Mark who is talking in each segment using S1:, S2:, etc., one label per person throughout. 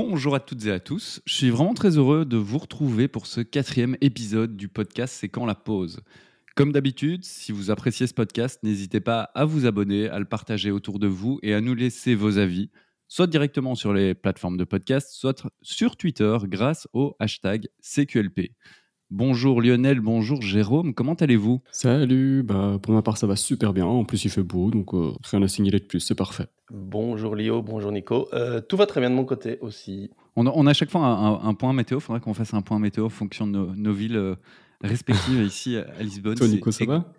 S1: Bonjour à toutes et à tous. Je suis vraiment très heureux de vous retrouver pour ce quatrième épisode du podcast C'est quand la pause. Comme d'habitude, si vous appréciez ce podcast, n'hésitez pas à vous abonner, à le partager autour de vous et à nous laisser vos avis, soit directement sur les plateformes de podcast, soit sur Twitter grâce au hashtag CQLP. Bonjour Lionel, bonjour Jérôme, comment allez-vous?
S2: Salut, bah pour ma part ça va super bien, en plus il fait beau, donc euh, rien à signaler de plus, c'est parfait.
S3: Bonjour Lio, bonjour Nico. Euh, tout va très bien de mon côté aussi.
S1: on a, on a à chaque fois un, un- un point météo, il faudrait qu'on fasse un point météo en fonction de nos, nos villes euh, respectives ici à Lisbonne.
S2: Toi
S1: C'est-
S2: Nico, ça va?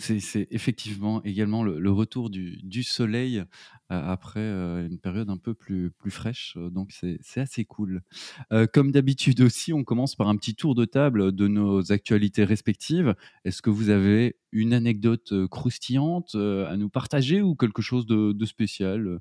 S1: C'est c'est effectivement également le, le retour du, du soleil euh, après euh, une période un peu plus, plus fraîche, euh, donc c'est assez cool. Euh, comme d'habitude aussi, on commence par un petit tour de table de nos actualités respectives. Est-ce que vous avez une anecdote croustillante à nous partager ou quelque chose de, spécial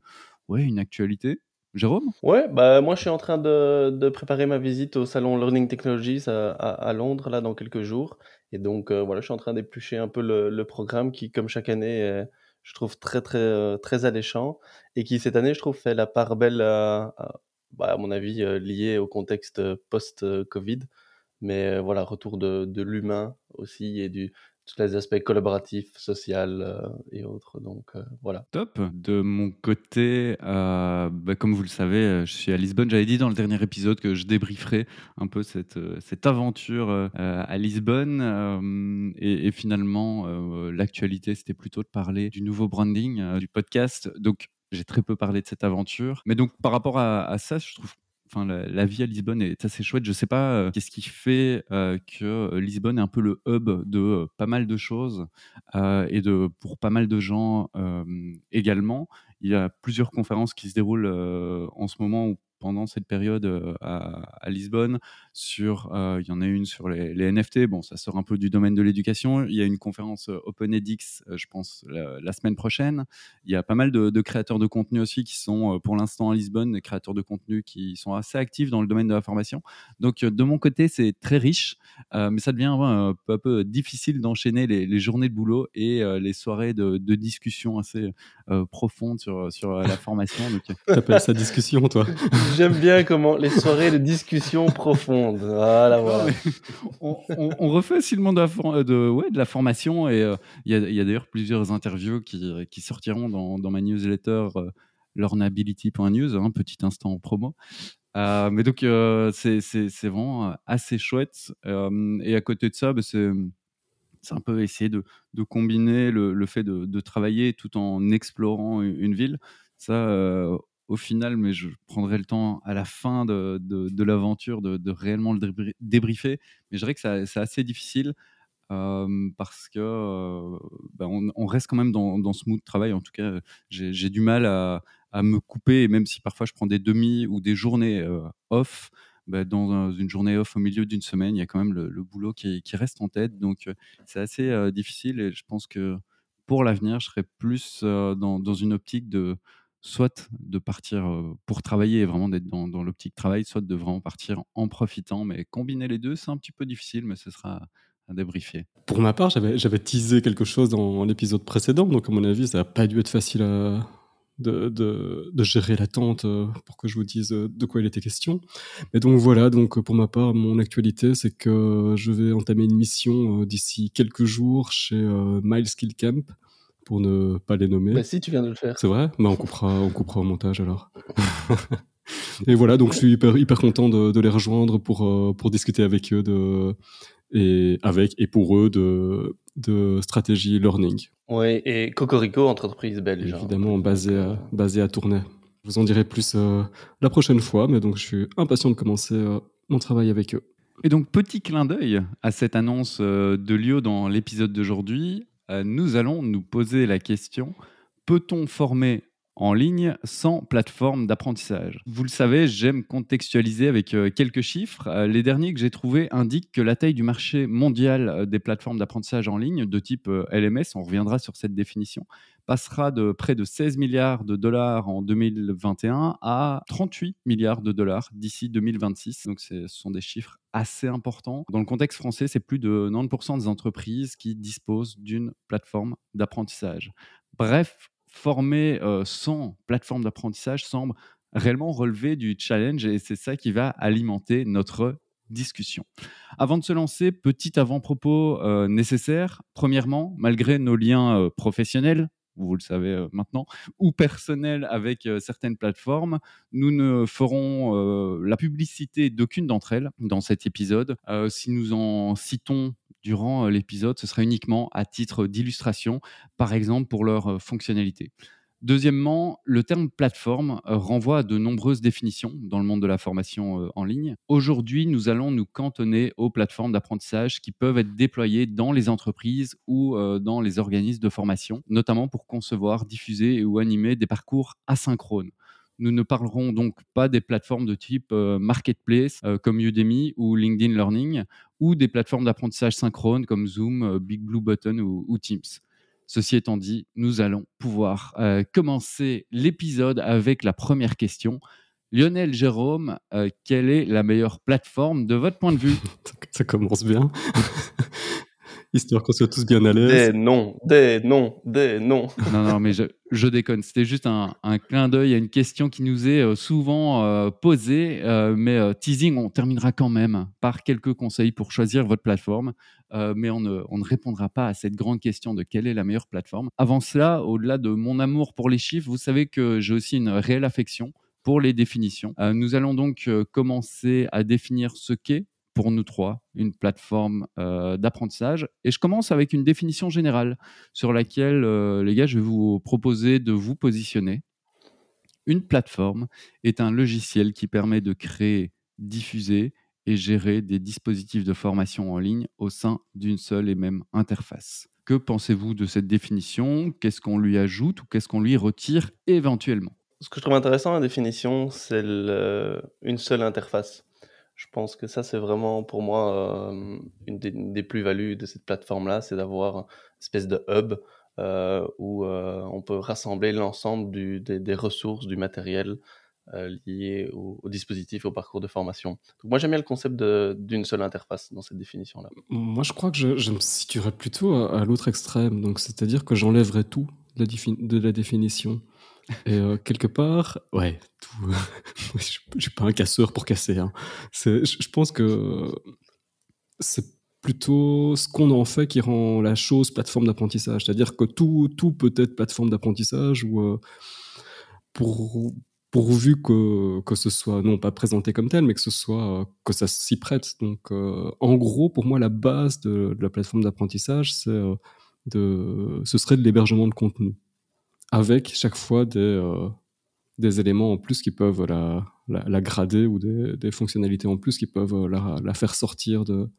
S1: Ouais, une actualité? Jérôme?
S3: Ouais, bah moi je suis en train de, de préparer ma visite au salon Learning Technologies à, Londres là dans quelques jours. Et donc voilà, je suis en train d'éplucher un peu le, le programme qui, comme chaque année, est, je trouve très très euh, très alléchant et qui cette année, je trouve, fait la part belle à, à- bah, à mon avis euh, lié au contexte post-Covid. Mais euh, voilà, retour de, de l'humain aussi et du tous les aspects collaboratifs, social euh, et autres. Donc euh, voilà.
S1: Top. De mon côté, euh, bah, comme vous le savez, je suis à Lisbonne. J'avais dit dans le dernier épisode que je débrieferais un peu cette, cette aventure à Lisbonne. et, finalement, l'actualité, c'était plutôt de parler du nouveau branding du podcast. Donc, j'ai très peu parlé de cette aventure. Mais donc, par rapport à, à ça, je trouve Enfin, la, la vie à Lisbonne est assez chouette. Je sais pas euh, qu'est-ce qui fait euh, que euh, Lisbonne est un peu le hub de pas mal de choses et de pour pas mal de gens également. Il y a plusieurs conférences qui se déroulent en ce moment pendant cette période à, à Lisbonne. Sur, il y en a une sur les, les NFT. Bon, ça sort un peu du domaine de l'éducation. Il y a une conférence OpenEdX, je pense, la, la semaine prochaine. Il y a pas mal de, de créateurs de contenu aussi qui sont pour l'instant à Lisbonne, des créateurs de contenu qui sont assez actifs dans le domaine de la formation. Donc, de mon côté, c'est très riche, euh, mais ça devient euh, peu à peu difficile d'enchaîner les, les journées de boulot et euh, les soirées de, de discussion assez profondes sur, sur la formation. Donc,
S2: T'appelles ça discussion toi?
S3: J'aime bien comment les soirées de discussion profonde. Voilà, voilà.
S1: on, on- on refait monde de la, de, ouais, de la formation et euh, il y a, d'ailleurs plusieurs interviews qui, qui sortiront dans, dans ma newsletter euh, learnability.news, un petit instant en promo. Euh, mais donc, euh, c'est vraiment assez chouette. Et à côté de ça, bah, c'est c'est un peu essayer de, de combiner le, le fait de, de travailler tout en explorant une, une ville. Ça, euh, au final, mais je prendrai le temps à la fin de, de, l'aventure de, réellement le débri- débriefer. Mais je dirais que c'est assez difficile euh, parce que euh, ben, on, reste quand même dans, ce mood de travail. En tout cas, j'ai du mal à, me couper, même si parfois je prends des demi ou des journées euh, off, ben, dans un- une journée off au milieu d'une semaine, il y a quand même le, boulot qui, reste en tête. Donc, c'est assez difficile et je pense que pour l'avenir, je serais plus dans, dans une optique de soit de partir pour travailler et vraiment d'être dans, dans l'optique travail, soit de vraiment partir en profitant. Mais combiner les deux, c'est un petit peu difficile, mais ce sera à débriefer.
S2: Pour ma part, j'avais teasé quelque chose dans l'épisode précédent, donc à mon avis, ça n'a pas dû être facile de, gérer l'attente pour que je vous dise de quoi il était question. Mais donc voilà, donc pour ma part, mon actualité, c'est que je vais entamer une mission d'ici quelques jours chez Miles Camp, pour ne pas les nommer.
S3: Bah si, tu viens de le faire.
S2: C'est vrai? Bah, on, coupera, on coupera au montage alors. et voilà, donc je suis hyper, hyper content de, de les rejoindre pour, euh, pour discuter avec eux de, et, avec, et pour eux de, de stratégie learning,
S3: Oui, et Cocorico, entreprise belge.
S2: évidemment basée à, basée à Tournai. Je vous en dirai plus euh, la prochaine fois, mais donc je suis impatient de commencer euh, mon travail avec eux.
S1: Et donc, petit clin d'œil à cette annonce de Lio dans l'épisode d'aujourd'hui, nous allons nous poser la question peut-on former en ligne sans plateforme d'apprentissage? Vous le savez, j'aime contextualiser avec euh, quelques chiffres. Euh, les derniers que j'ai trouvés indiquent que la taille du marché mondial euh, des plateformes d'apprentissage en ligne de type euh, LMS, on reviendra sur cette définition, passera de près de 16 milliards de dollars en 2021 à 38 milliards de dollars d'ici 2026. Donc ce sont des chiffres assez importants. Dans le contexte français, c'est plus de 90% des entreprises qui disposent d'une plateforme d'apprentissage. Bref, former euh, sans plateforme d'apprentissage semble réellement relever du challenge et c'est ça qui va alimenter notre discussion. Avant de se lancer, petit avant-propos euh, nécessaire. Premièrement, malgré nos liens euh, professionnels, vous le savez euh, maintenant, ou personnels avec certaines plateformes, nous ne ferons la publicité d'aucune d'entre elles dans cet épisode. si nous en citons durant l'épisode, ce sera uniquement à titre d'illustration, par exemple pour leur fonctionnalité. Deuxièmement, le terme plateforme euh, renvoie à de nombreuses définitions dans le monde de la formation euh, en ligne. Aujourd'hui, nous allons nous cantonner aux plateformes d'apprentissage qui peuvent être déployées dans les entreprises ou euh, dans les organismes de formation, notamment pour concevoir, diffuser ou animer des parcours asynchrones. Nous ne parlerons donc pas des plateformes de type marketplace comme Udemy ou LinkedIn Learning ou des plateformes d'apprentissage synchrone comme Zoom, Big Blue Button ou Teams. Ceci étant dit, nous allons pouvoir euh, commencer l'épisode avec la première question. Lionel Jérôme, euh, quelle est la meilleure plateforme de votre point de vue?
S2: Ça commence bien. histoire qu'on soit tous bien à l'aise.
S3: Des noms, des noms, des noms.
S1: Non, non, mais je, déconne. C'était juste un, clin d'œil à une question qui nous est euh, souvent euh, posée. Euh, mais teasing, on terminera quand même par quelques conseils pour choisir votre plateforme. mais on ne, on ne, répondra pas à cette grande question de quelle est la meilleure plateforme. Avant cela, au-delà de mon amour pour les chiffres, vous savez que j'ai aussi une réelle affection pour les définitions. nous allons donc commencer à définir ce qu'est pour nous trois, une plateforme euh, d'apprentissage. Et je commence avec une définition générale sur laquelle, euh, les gars, je vais vous proposer de vous positionner. Une plateforme est un logiciel qui permet de créer, diffuser et gérer des dispositifs de formation en ligne au sein d'une seule et même interface. Que pensez-vous de cette définition? Qu'est-ce qu'on lui ajoute ou qu'est-ce qu'on lui retire éventuellement?
S3: Ce que je trouve intéressant, la définition, c'est une seule interface. Je pense que ça, c'est vraiment pour moi euh, une des, plus-values de cette plateforme-là, c'est d'avoir une espèce de hub euh, où euh, on peut rassembler l'ensemble des, ressources, du matériel lié au, dispositif et au parcours de formation. Moi, j'aime bien le concept d'une seule interface dans cette définition-là.
S2: Moi, je crois que je, me situerais plutôt à, l'autre extrême, c'est-à-dire que j'enlèverais tout de la définition. Et euh, quelque part, ouais, tout, je, ne suis pas un casseur pour casser. Hein. Je, je, pense que c'est plutôt ce qu'on en fait qui rend la chose plateforme d'apprentissage. C'est-à-dire que tout, tout peut être plateforme d'apprentissage ou euh, pour, pourvu que, que ce soit non pas présenté comme tel, mais que ce soit que ça s'y prête. Donc, euh, en gros, pour moi, la base de, de la plateforme d'apprentissage, c'est de, ce serait de l'hébergement de contenu avec chaque fois des, euh, des éléments en plus qui peuvent la, grader ou des, fonctionnalités en plus qui peuvent euh, la, faire sortir de,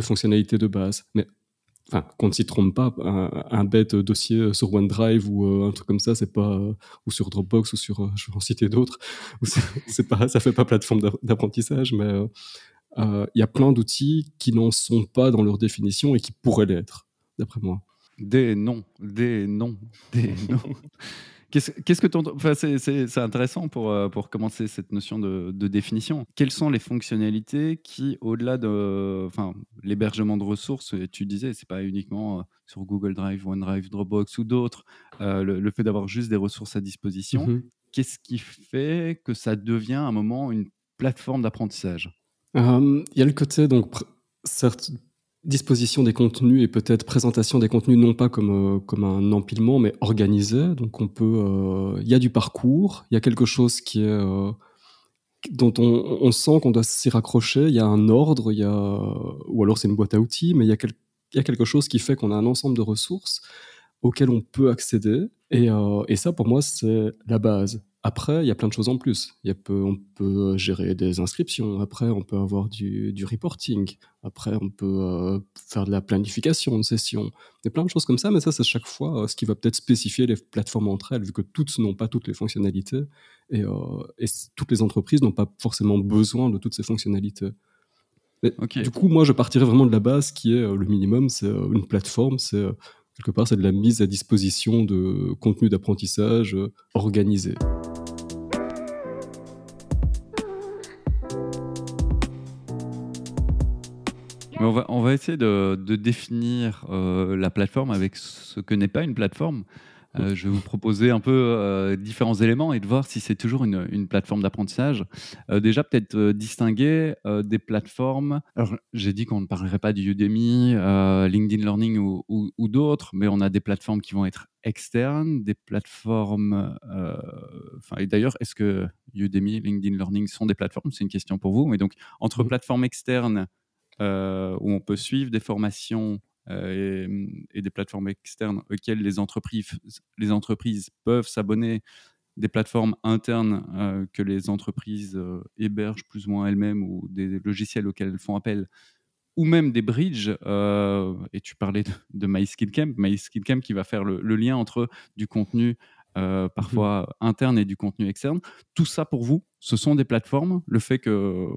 S2: fonctionnalités de base. Mais enfin, qu'on ne s'y trompe pas, un, bête dossier sur OneDrive ou euh, un truc comme ça, c'est pas ou sur Dropbox ou sur, je vais en citer d'autres, c'est pas, ça fait pas plateforme d'apprentissage, mais il y a plein d'outils qui n'en sont pas dans leur définition et qui pourraient l'être, d'après moi.
S1: Des noms, des noms, des noms. Qu'est-ce que tu enfin, c'est intéressant pour, euh, pour commencer cette notion de, définition. Quelles sont les fonctionnalités qui, au-delà de enfin, l'hébergement de ressources, tu disais, c'est pas uniquement euh, sur Google Drive, OneDrive, Dropbox ou d'autres, euh, le, fait d'avoir juste des ressources à disposition. Mm-hmm. Qu'est-ce qui fait que ça devient à un moment une plateforme d'apprentissage?
S2: Il y a le côté, donc, certes, disposition des contenus et peut-être présentation des contenus non pas comme, euh, comme un empilement mais organisé. Donc on peut, euh, il y a du parcours, il y a quelque chose qui est euh, dont on, sent qu'on doit s'y raccrocher. Il y a un ordre, il y a ou alors c'est une boîte à outils, mais il y a, y a quelque chose qui fait qu'on a un ensemble de ressources auxquelles on peut accéder. Et, et ça pour moi c'est la base. Après, il y a plein de choses en plus. Il y a on peut gérer des inscriptions. Après, on peut avoir du, reporting. Après, on peut euh, faire de la planification de sessions. Il y a plein de choses comme ça, mais ça, c'est chaque fois euh, ce qui va peut-être spécifier les plateformes entre elles, vu que toutes n'ont pas toutes les fonctionnalités et, euh, toutes les entreprises n'ont pas forcément besoin de toutes ces fonctionnalités. Du coup, moi, je partirais vraiment de la base qui est le minimum, c'est une plateforme, c'est quelque part, c'est de la mise à disposition de contenu d'apprentissage organisé.
S1: On, va, on va essayer de, définir euh, la plateforme avec ce que n'est pas une plateforme. Euh, je vais vous proposer un peu euh, différents éléments et de voir si c'est toujours une, une plateforme d'apprentissage. Euh, déjà, peut-être distinguer des plateformes. Alors, j'ai dit qu'on ne parlerait pas du Udemy, LinkedIn Learning ou, ou- ou d'autres, mais on a des plateformes qui vont être externes, des plateformes. et d'ailleurs, est-ce que Udemy, LinkedIn Learning sont des plateformes? C'est une question pour vous. Mais donc, entre plateformes externes où on peut suivre des formations euh, et, et des plateformes externes auxquelles les entreprises, les entreprises peuvent s'abonner, des plateformes internes euh, que les entreprises euh, hébergent plus ou moins elles-mêmes ou des logiciels auxquels elles font appel, ou même des bridges. euh, et tu parlais de, de MySkillCamp, MySkillCamp qui va faire le, le lien entre du contenu euh, parfois interne et du contenu externe. Tout ça pour vous, ce sont des plateformes. Le fait que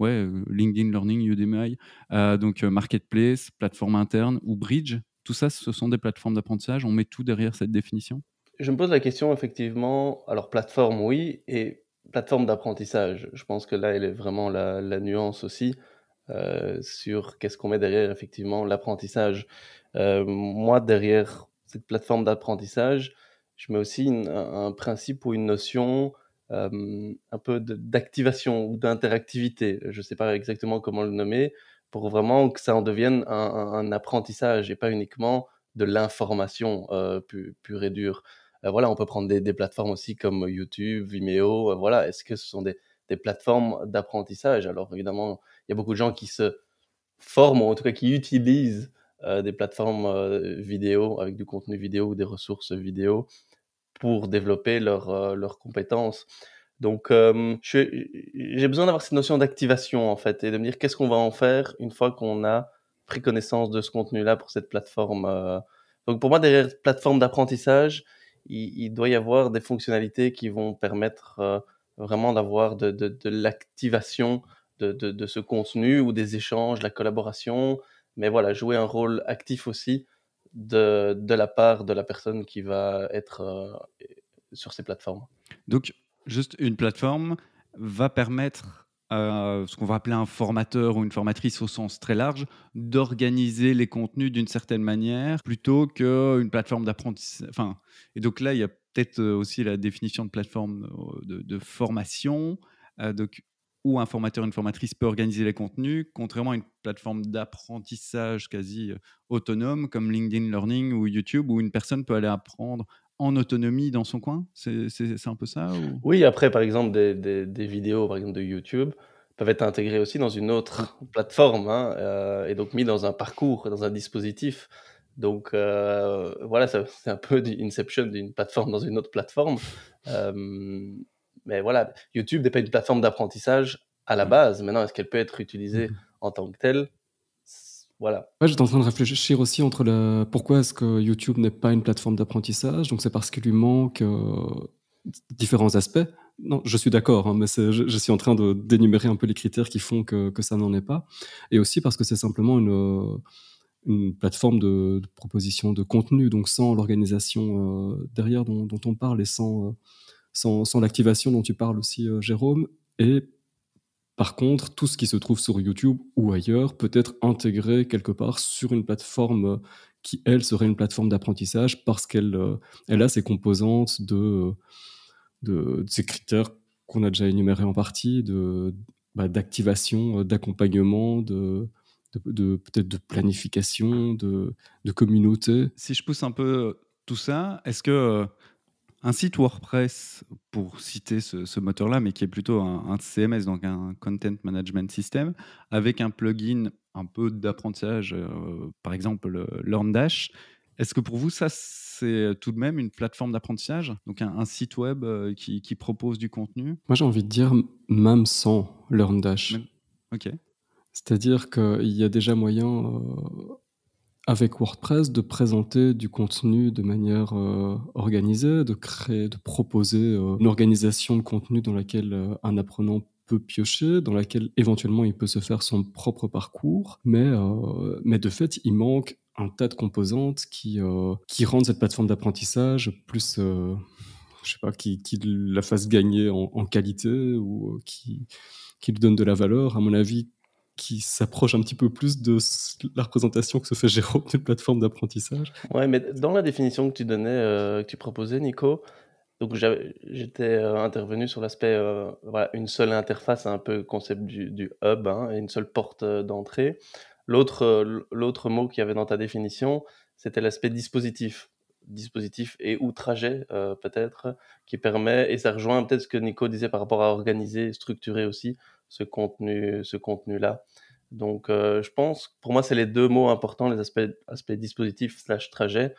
S1: ouais, euh, LinkedIn Learning, Udemy, euh, donc euh, Marketplace, plateforme interne ou Bridge, tout ça, ce sont des plateformes d'apprentissage. On met tout derrière cette définition?
S3: Je me pose la question, effectivement, alors plateforme, oui, et plateforme d'apprentissage. Je pense que là, elle est vraiment la, nuance aussi sur qu'est-ce qu'on met derrière, effectivement, l'apprentissage. Moi, derrière cette plateforme d'apprentissage, je mets aussi un principe ou une notion euh, un peu d'activation ou d'interactivité. Je ne sais pas exactement comment le nommer, pour vraiment que ça en devienne un, apprentissage et pas uniquement de l'information euh, pu- pure et dure. Euh, voilà, on peut prendre des, plateformes aussi comme YouTube, Vimeo. euh, voilà, est-ce que ce sont des, des plateformes d'apprentissage? Alors évidemment, il y a beaucoup de gens qui se forment, ou en tout cas qui utilisent des plateformes vidéo avec du contenu vidéo ou des ressources vidéo pour développer leurs euh, leurs compétences. Donc, euh, j'ai besoin d'avoir cette notion d'activation en fait et de me dire qu'est-ce qu'on va en faire une fois qu'on a pris connaissance de ce contenu-là pour cette plateforme. euh. Donc, pour moi, derrière plateforme d'apprentissage, il, doit y avoir des fonctionnalités qui vont permettre vraiment d'avoir de, de, l'activation de, de ce contenu ou des échanges, la collaboration, mais voilà, jouer un rôle actif aussi de, de la part de la personne qui va être euh, sur ces plateformes.
S1: Donc, juste une plateforme va permettre à ce qu'on va appeler un formateur ou une formatrice au sens très large d'organiser les contenus d'une certaine manière plutôt qu'une plateforme d'apprentissage. Enfin, et donc là, il y a peut-être euh, aussi la définition de plateforme euh, de, formation, euh, donc, où un formateur, une formatrice peut organiser les contenus, contrairement à une plateforme d'apprentissage quasi euh, autonome comme LinkedIn Learning ou YouTube, où une personne peut aller apprendre en autonomie dans son coin? C'est un peu ça ou...
S3: Oui, après, par exemple, des, des, des vidéos par exemple, de YouTube peuvent être intégrées aussi dans une autre plateforme hein, euh, et donc mis dans un parcours, dans un dispositif. Donc euh, voilà, c'est un peu du Inception d'une plateforme dans une autre plateforme. Euh, mais voilà, YouTube n'est pas une plateforme d'apprentissage à la base. Maintenant, est-ce qu'elle peut être utilisée
S2: Mhm.
S3: en tant que telle? Voilà.
S2: Ouais, j'étais en train de réfléchir aussi entre pourquoi est-ce que YouTube n'est pas une plateforme d'apprentissage? Donc c'est parce qu'il lui manque euh, différents aspects. Non, je suis d'accord, hein, mais je, je suis en train de d'énumérer un peu les critères qui font que, que ça n'en est pas. Et aussi parce que c'est simplement une, euh, une plateforme de, de proposition de contenu, donc sans l'organisation euh, derrière dont, dont on parle et sans, euh, sans, l'activation dont tu parles aussi, euh, Jérôme. Et par contre, tout ce qui se trouve sur YouTube ou ailleurs peut être intégré quelque part sur une plateforme euh, qui, elle, serait une plateforme d'apprentissage parce qu'elle euh, elle a ses composantes de, de, ces critères qu'on a déjà énumérés en partie, de, bah, d'activation, d'accompagnement, de, de, peut-être de planification, de, communauté.
S1: Si je pousse un peu tout ça, est-ce que un site WordPress, pour citer ce, ce moteur-là, mais qui est plutôt un, un CMS, donc un Content Management System, avec un plugin un peu d'apprentissage, euh, par exemple le LearnDash, est-ce que pour vous, ça, c'est tout de même une plateforme d'apprentissage Donc un, un site web euh, qui, qui propose du contenu?
S2: Moi, j'ai envie de dire même sans LearnDash.
S1: Même- Ok.
S2: C'est-à-dire qu'il y a déjà moyen, euh, avec WordPress, de présenter du contenu de manière euh, organisée, de créer, de proposer euh, une organisation de contenu dans laquelle euh, un apprenant peut piocher, dans laquelle éventuellement il peut se faire son propre parcours, mais, mais de fait, il manque un tas de composantes qui, qui rendent cette plateforme d'apprentissage plus, je sais pas, qui, qui la fasse gagner en, en qualité ou qui, qui lui donne de la valeur. À mon avis, qui s'approche un petit peu plus de la représentation que se fait Jérôme d'une plateforme d'apprentissage.
S3: Ouais, mais dans la définition que tu donnais, euh, que tu proposais, Nico, donc j'étais euh, intervenu sur l'aspect, euh, voilà, une seule interface, un peu concept du, hub, hein, et une seule porte d'entrée. L'autre, l'autre mot qu'il y avait dans ta définition, c'était l'aspect dispositif. Dispositif et ou trajet, peut-être, qui permet, et ça rejoint peut-être ce que Nico disait par rapport à organiser, structurer aussi ce contenu, ce contenu-là. Donc, euh, je pense, pour moi, c'est les deux mots importants, les aspects, aspects dispositif slash trajet.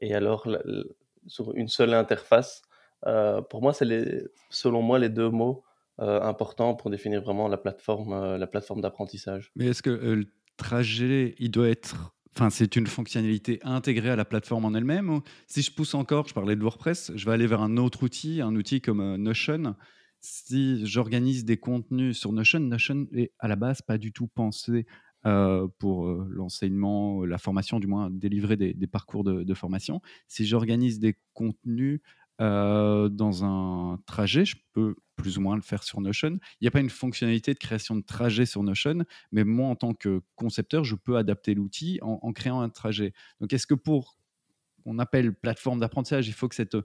S3: Et alors, sur une seule interface, euh, pour moi, c'est selon moi, les deux mots euh, importants pour définir vraiment la plateforme, la plateforme d'apprentissage.
S1: Mais est-ce que le trajet, il doit être Enfin, c'est une fonctionnalité intégrée à la plateforme en elle-même. Si je pousse encore, je parlais de WordPress, je vais aller vers un autre outil, un outil comme Notion, si j'organise des contenus sur Notion, Notion est à la base pas du tout pensé euh, pour euh, l'enseignement, la formation, du moins délivrer des, parcours de, formation. Si j'organise des contenus euh, dans un trajet, je peux plus ou moins le faire sur Notion. Il n'y a pas une fonctionnalité de création de trajet sur Notion, mais moi, en tant que concepteur, je peux adapter l'outil en, en, créant un trajet. Donc, est-ce que pour qu'on appelle plateforme d'apprentissage, il faut que cette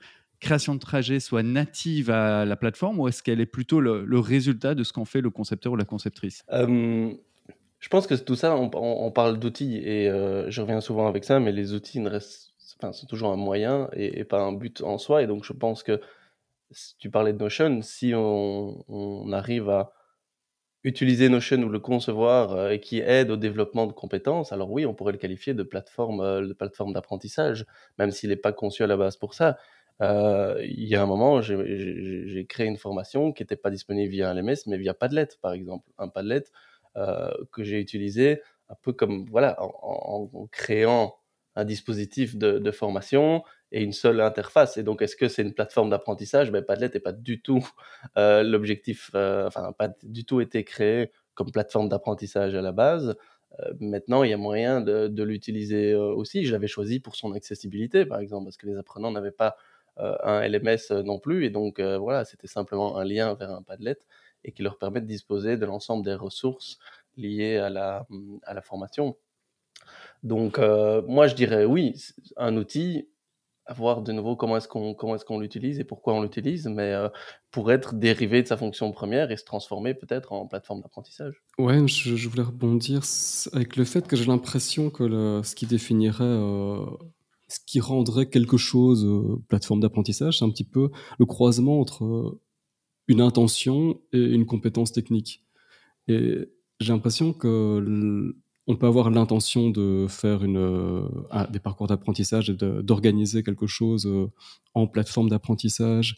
S1: création de trajet soit native à la plateforme ou est-ce qu'elle est plutôt le, résultat de ce qu'en fait le concepteur ou la conceptrice?
S3: Je pense que tout ça, on, parle d'outils et euh, je reviens souvent avec ça, mais les outils ne restent, toujours un moyen et, pas un but en soi. Et donc je pense que si tu parlais de Notion, si on, arrive à utiliser Notion ou le concevoir euh, qui aide au développement de compétences, alors oui, on pourrait le qualifier de plateforme, euh, de plateforme d'apprentissage, même s'il n'est pas conçu à la base pour ça. Euh, il y a un moment, j'ai créé une formation qui n'était pas disponible via un LMS, mais via Padlet, par exemple. Un Padlet euh, que j'ai utilisé un peu comme, voilà, en, créant un dispositif de, formation et une seule interface. Et donc, est-ce que c'est une plateforme d'apprentissage? Ben, Padlet n'est pas du tout euh, l'objectif, enfin, pas du tout été créé comme plateforme d'apprentissage à la base. maintenant, il y a moyen de, l'utiliser aussi. Je l'avais choisi pour son accessibilité, par exemple, parce que les apprenants n'avaient pas un LMS euh, non plus. Et donc, euh, voilà, c'était simplement un lien vers un Padlet et qui leur permet de disposer de l'ensemble des ressources liées à la, mm, à la formation. Donc, moi, je dirais oui, un outil, à voir de nouveau comment est-ce qu'on comment est-ce qu'on l'utilise et pourquoi on l'utilise, mais pour être dérivé de sa fonction première et se transformer peut-être en plateforme d'apprentissage.
S2: Ouais, je, voulais rebondir avec le fait que j'ai l'impression que ce qui définirait ce qui rendrait quelque chose euh, plateforme d'apprentissage, c'est un petit peu le croisement entre euh, une intention et une compétence technique. Et j'ai l'impression que on peut avoir l'intention de faire une, euh, des parcours d'apprentissage et d'organiser quelque chose en plateforme d'apprentissage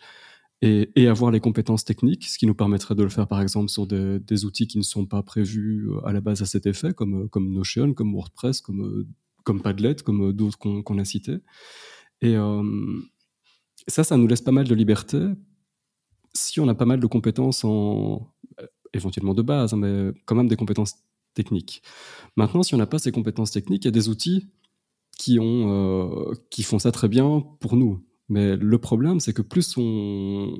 S2: et, avoir les compétences techniques, ce qui nous permettrait de le faire par exemple sur des, outils qui ne sont pas prévus à la base à cet effet, comme, comme Notion, comme WordPress, comme comme Padlet, comme euh, d'autres qu'on a cités. Et euh, ça, ça nous laisse pas mal de liberté si on a pas mal de compétences en euh, éventuellement de base, hein, mais quand même des compétences techniques. Maintenant, si on n'a pas ces compétences techniques, il y a des outils qui, ont, qui font ça très bien pour nous. Mais le problème, c'est que plus on,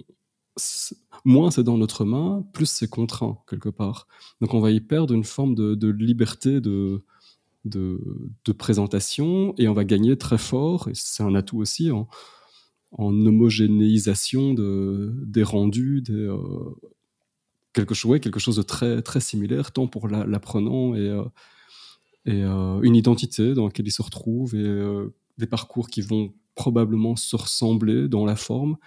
S2: moins c'est dans notre main, plus c'est contraint quelque part. Donc on va y perdre une forme de, de liberté de, de, présentation et on va gagner très fort, et c'est un atout aussi, en, homogénéisation de, des rendus, des, euh, quelque, chose, quelque chose de très, très similaire, tant pour l'apprenant et, euh, et euh, une identité dans laquelle il se retrouve et des parcours qui vont probablement se ressembler dans la forme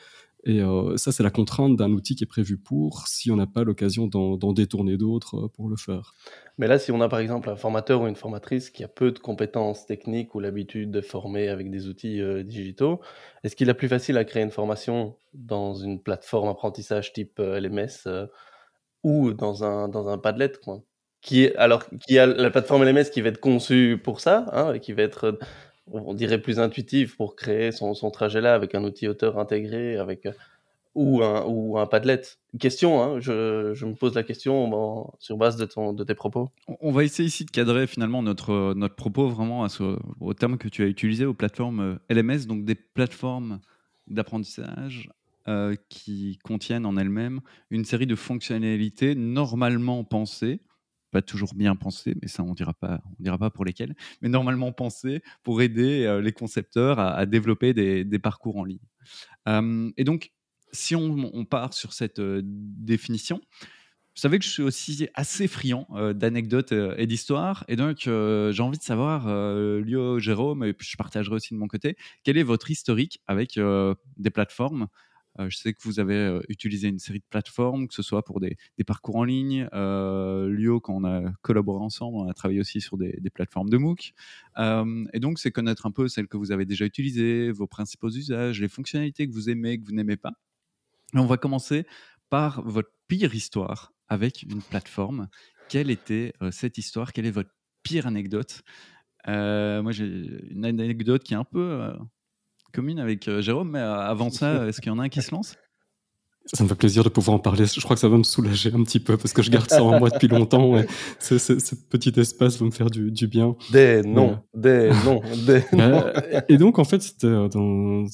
S2: et euh, ça, c'est la contrainte d'un outil qui est prévu pour, si on n'a pas l'occasion d'en détourner d'autres euh, pour le faire.
S3: Mais là, si on a par exemple un formateur ou une formatrice qui a peu de compétences techniques ou l'habitude de former avec des outils euh, digitaux, est-ce qu'il est plus facile à créer une formation dans une plateforme apprentissage type LMS ou dans un, dans un Padlet quoi qui alors, qui a la plateforme LMS qui va être conçue pour ça, hein, qui va être on dirait plus intuitif pour créer son, trajet là avec un outil auteur intégré avec euh, ou un ou un Padlet. Question, hein, je, me pose la question sur base de ton de tes propos.
S1: On va essayer ici de cadrer finalement notre notre propos vraiment à ce, au terme que tu as utilisé aux plateformes euh, LMS, donc des plateformes d'apprentissage euh, qui contiennent en elles-mêmes une série de fonctionnalités normalement pensées toujours bien pensées, mais ça on dira pas, on dira pas pour lesquelles, mais normalement pensées pour aider les concepteurs à, développer des, parcours en ligne. et donc, si on, part sur cette définition, vous savez que je suis aussi assez friand d'anecdotes et d'histoires. Et donc, j'ai envie de savoir, Lio, Jérôme, et puis je partagerai aussi de mon côté, quel est votre historique avec des plateformes je sais que vous avez utilisé une série de plateformes, que ce soit pour des, parcours en ligne. Lio, quand on a collaboré ensemble, on a travaillé aussi sur des, plateformes de MOOC. et donc, c'est connaître un peu celles que vous avez déjà utilisées, vos principaux usages, les fonctionnalités que vous aimez, que vous n'aimez pas. On va commencer par votre pire histoire avec une plateforme. Quelle était cette histoire? Quelle est votre pire anecdote? Moi, j'ai une anecdote qui est un peu commune avec Jérôme, mais avant ça, est-ce qu'il y en a un qui se lance?
S2: Ça me fait plaisir de pouvoir en parler. Je crois que ça va me soulager un petit peu parce que je garde ça en moi depuis longtemps. Et ce, petit espace va me faire du, bien.
S3: Des noms, des noms, des noms.
S2: Et donc, en fait, c'était dans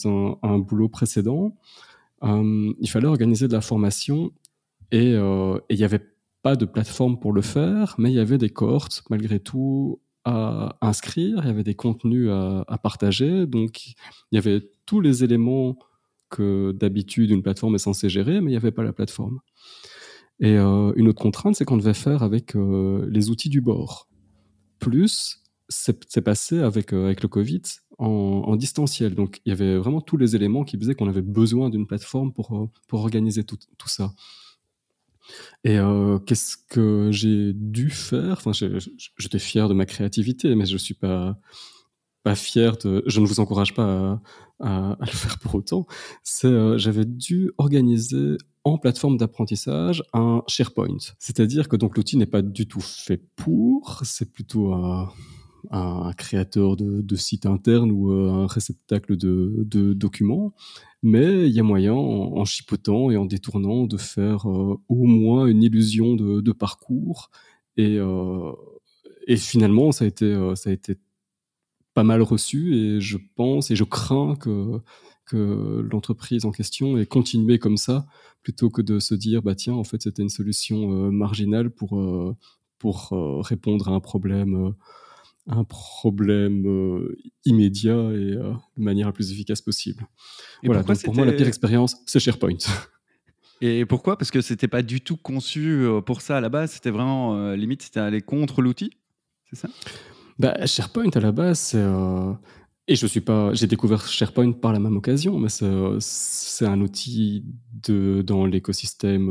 S2: un, boulot précédent. il fallait organiser de la formation euh, et il n'y avait pas de plateforme pour le faire, mais il y avait des cohortes malgré tout à inscrire, il y avait des contenus à, partager, donc il y avait tous les éléments que d'habitude une plateforme est censée gérer, mais il n'y avait pas la plateforme. Et euh, une autre contrainte, c'est qu'on devait faire avec euh, les outils du bord. Plus, c'est passé avec, avec le Covid en, en, distanciel. Donc, il y avait vraiment tous les éléments qui faisaient qu'on avait besoin d'une plateforme pour, pour organiser tout, tout ça. Et euh, qu'est-ce que j'ai dû faire? Enfin, j'étais fier de ma créativité, mais je suis pas fier de. Je ne vous encourage pas à, le faire pour autant. Euh, j'avais dû organiser en plateforme d'apprentissage un SharePoint. C'est-à-dire que l'outil n'est pas du tout fait pour. C'est plutôt un un créateur de, de site interne ou euh, un réceptacle de, documents mais il y a moyen, en, chipotant et en détournant, de faire euh, au moins une illusion de, parcours. Et, euh, et, finalement, ça a, été, ça a été pas mal reçu et je pense et je crains que, que l'entreprise en question ait continué comme ça plutôt que de se dire bah tiens en fait c'était une solution marginale pour pour répondre à un problème un problème euh, immédiat et euh, de manière la plus efficace possible. voilà, donc pour moi, la pire expérience, c'est SharePoint.
S1: Et pourquoi? Parce que c'était pas du tout conçu euh, pour ça à la base, c'était vraiment limite, c'était aller contre l'outil, c'est ça?
S2: Bah, SharePoint à la base, c'est. Et je suis pas, j'ai découvert SharePoint par la même occasion, mais c'est un outil de, dans l'écosystème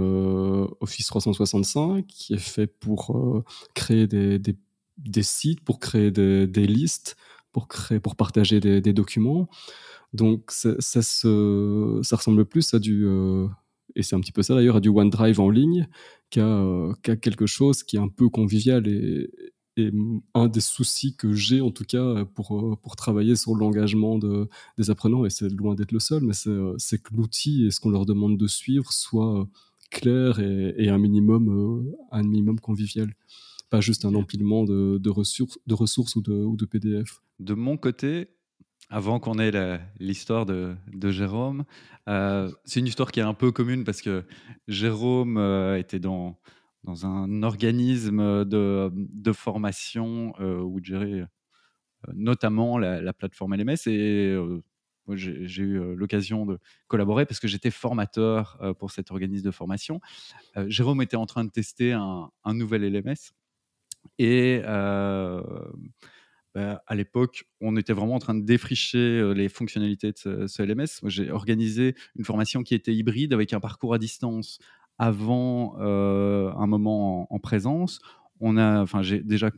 S2: Office 365 qui est fait pour créer des, des des sites pour créer des, listes, pour, créer, pour partager des, documents. Donc ça, ça, ça, ressemble plus à du, euh, et c'est un petit peu ça d'ailleurs, à du OneDrive en ligne qu'à quelque chose qui est un peu convivial et, un des soucis que j'ai en tout cas pour, pour travailler sur l'engagement de, des apprenants, et c'est loin d'être le seul, mais c'est que l'outil et ce qu'on leur demande de suivre soit clair et, un, minimum, un minimum convivial pas juste un empilement de, ressources, de ressources ou de, ou de PDF.
S1: De mon côté, avant qu'on ait l'histoire de, Jérôme, euh, c'est une histoire qui est un peu commune parce que Jérôme euh, était dans, dans un organisme de, de formation euh, où gérait notamment la, plateforme LMS et j'ai eu l'occasion de collaborer parce que j'étais formateur pour cet organisme de formation. Jérôme était en train de tester un, un nouvel LMS et euh, bah, à l'époque, on était vraiment en train de défricher euh, les fonctionnalités de ce, LMS. J'ai organisé une formation qui était hybride avec un parcours à distance avant euh, un moment en, présence. Enfin, j'ai déjà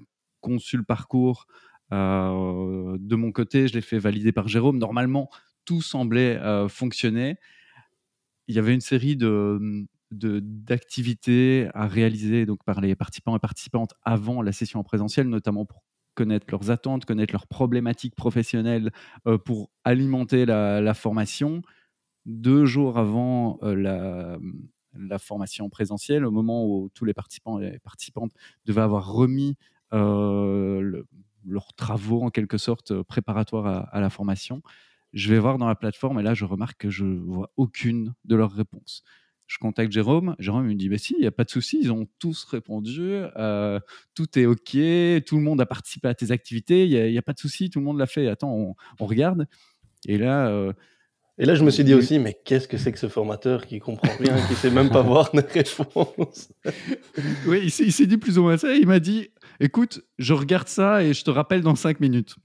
S1: conçu le parcours de mon côté, je l'ai fait valider par Jérôme. Normalement, tout semblait fonctionner. Il y avait une série de, d'activités à réaliser donc par les participants et participantes avant la session en présentiel, notamment pour connaître leurs attentes, connaître leurs problématiques professionnelles, euh, pour alimenter la, formation. Deux jours avant euh, la, la, formation présentielle, au moment où tous les participants et participantes devaient avoir remis euh, leurs travaux en quelque sorte préparatoires à, à, la formation, je vais voir dans la plateforme et là je remarque que je vois aucune de leurs réponses je contacte Jérôme. Jérôme me dit bah si, il n'y a pas de souci, ils ont tous répondu, euh, tout est ok, tout le monde a participé à tes activités, il n'y a, pas de souci, tout le monde l'a fait. Attends, on, regarde. Et là. Euh,
S3: et là, je me suis dit aussi, mais qu'est-ce que c'est que ce formateur qui comprend rien, qui sait même pas voir les réponses?
S1: Oui, il s'est dit plus ou moins ça. Il m'a dit, écoute, je regarde ça et je te rappelle dans cinq minutes.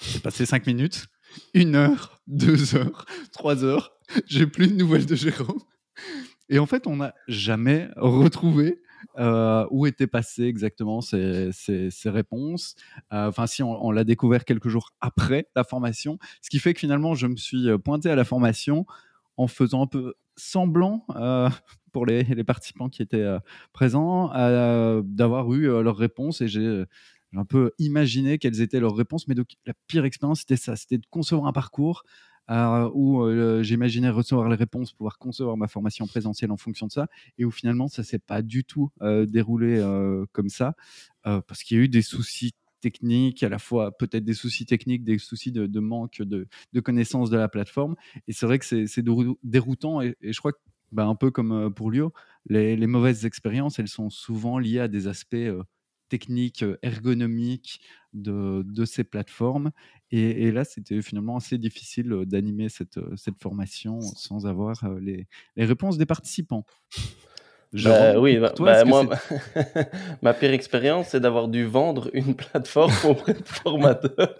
S1: J'ai passé cinq minutes, une heure, deux heures, trois heures. J'ai plus de nouvelles de Jérôme. Et en fait, on n'a jamais retrouvé euh, où étaient passées exactement ces, réponses. Euh, enfin, si on, l'a découvert quelques jours après la formation, ce qui fait que finalement, je me suis euh, pointé à la formation en faisant un peu semblant pour les, participants qui étaient présents d'avoir eu leurs réponses et j'ai un peu imaginé quelles étaient leurs réponses. Mais donc, la pire expérience, c'était ça, c'était de concevoir un parcours euh, où euh, j'imaginais recevoir les réponses, pouvoir concevoir ma formation présentielle en fonction de ça, et où finalement ça s'est pas du tout euh, déroulé comme ça, parce qu'il y a eu des soucis techniques, à la fois peut-être des soucis techniques, des soucis de, manque de, de, connaissance de la plateforme. Et c'est vrai que c'est déroutant. Et, je crois que, bah, un peu comme pour Lio, les, mauvaises expériences, elles sont souvent liées à des aspects techniques, ergonomiques de, de ces plateformes. Et, là, c'était finalement assez difficile d'animer cette, cette formation sans avoir les, les réponses des participants.
S3: Bah, oui, bah, bah, moi, ma pire expérience, c'est d'avoir dû vendre une plateforme auprès de formateurs.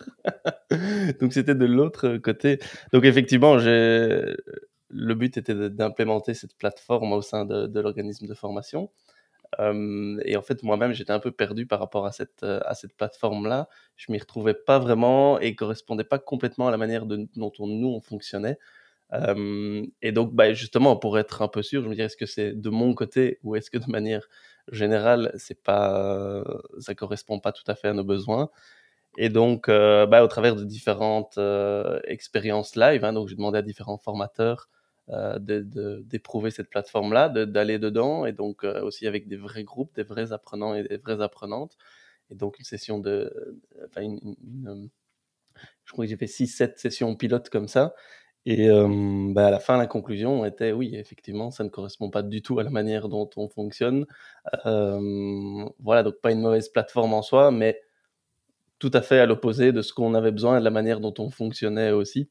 S3: Donc, c'était de l'autre côté. Donc, effectivement, le but était d'implémenter cette plateforme au sein de, de l'organisme de formation et en fait, moi-même, j'étais un peu perdu par rapport à cette, à cette plateforme-là. Je m'y retrouvais pas vraiment et correspondait pas complètement à la manière dont on, nous, on fonctionnait. et donc, bah, justement, pour être un peu sûr, je me disais, est-ce que c'est de mon côté ou est-ce que de manière générale, c'est pas, ça correspond pas tout à fait à nos besoins? Et donc, bah, au travers de différentes expériences live, hein, donc j'ai demandé à différents formateurs d'éprouver cette plateforme-là, d'aller dedans, et donc euh, aussi avec des vrais groupes, des vrais apprenants et des vraies apprenantes. Et donc une session de... Enfin, une, je crois que j'ai fait 6-7 sessions pilotes comme ça. Et euh, bah, à la fin, la conclusion était oui, effectivement, ça ne correspond pas du tout à la manière dont on fonctionne. voilà, donc pas une mauvaise plateforme en soi, mais tout à fait à l'opposé de ce qu'on avait besoin et de la manière dont on fonctionnait aussi.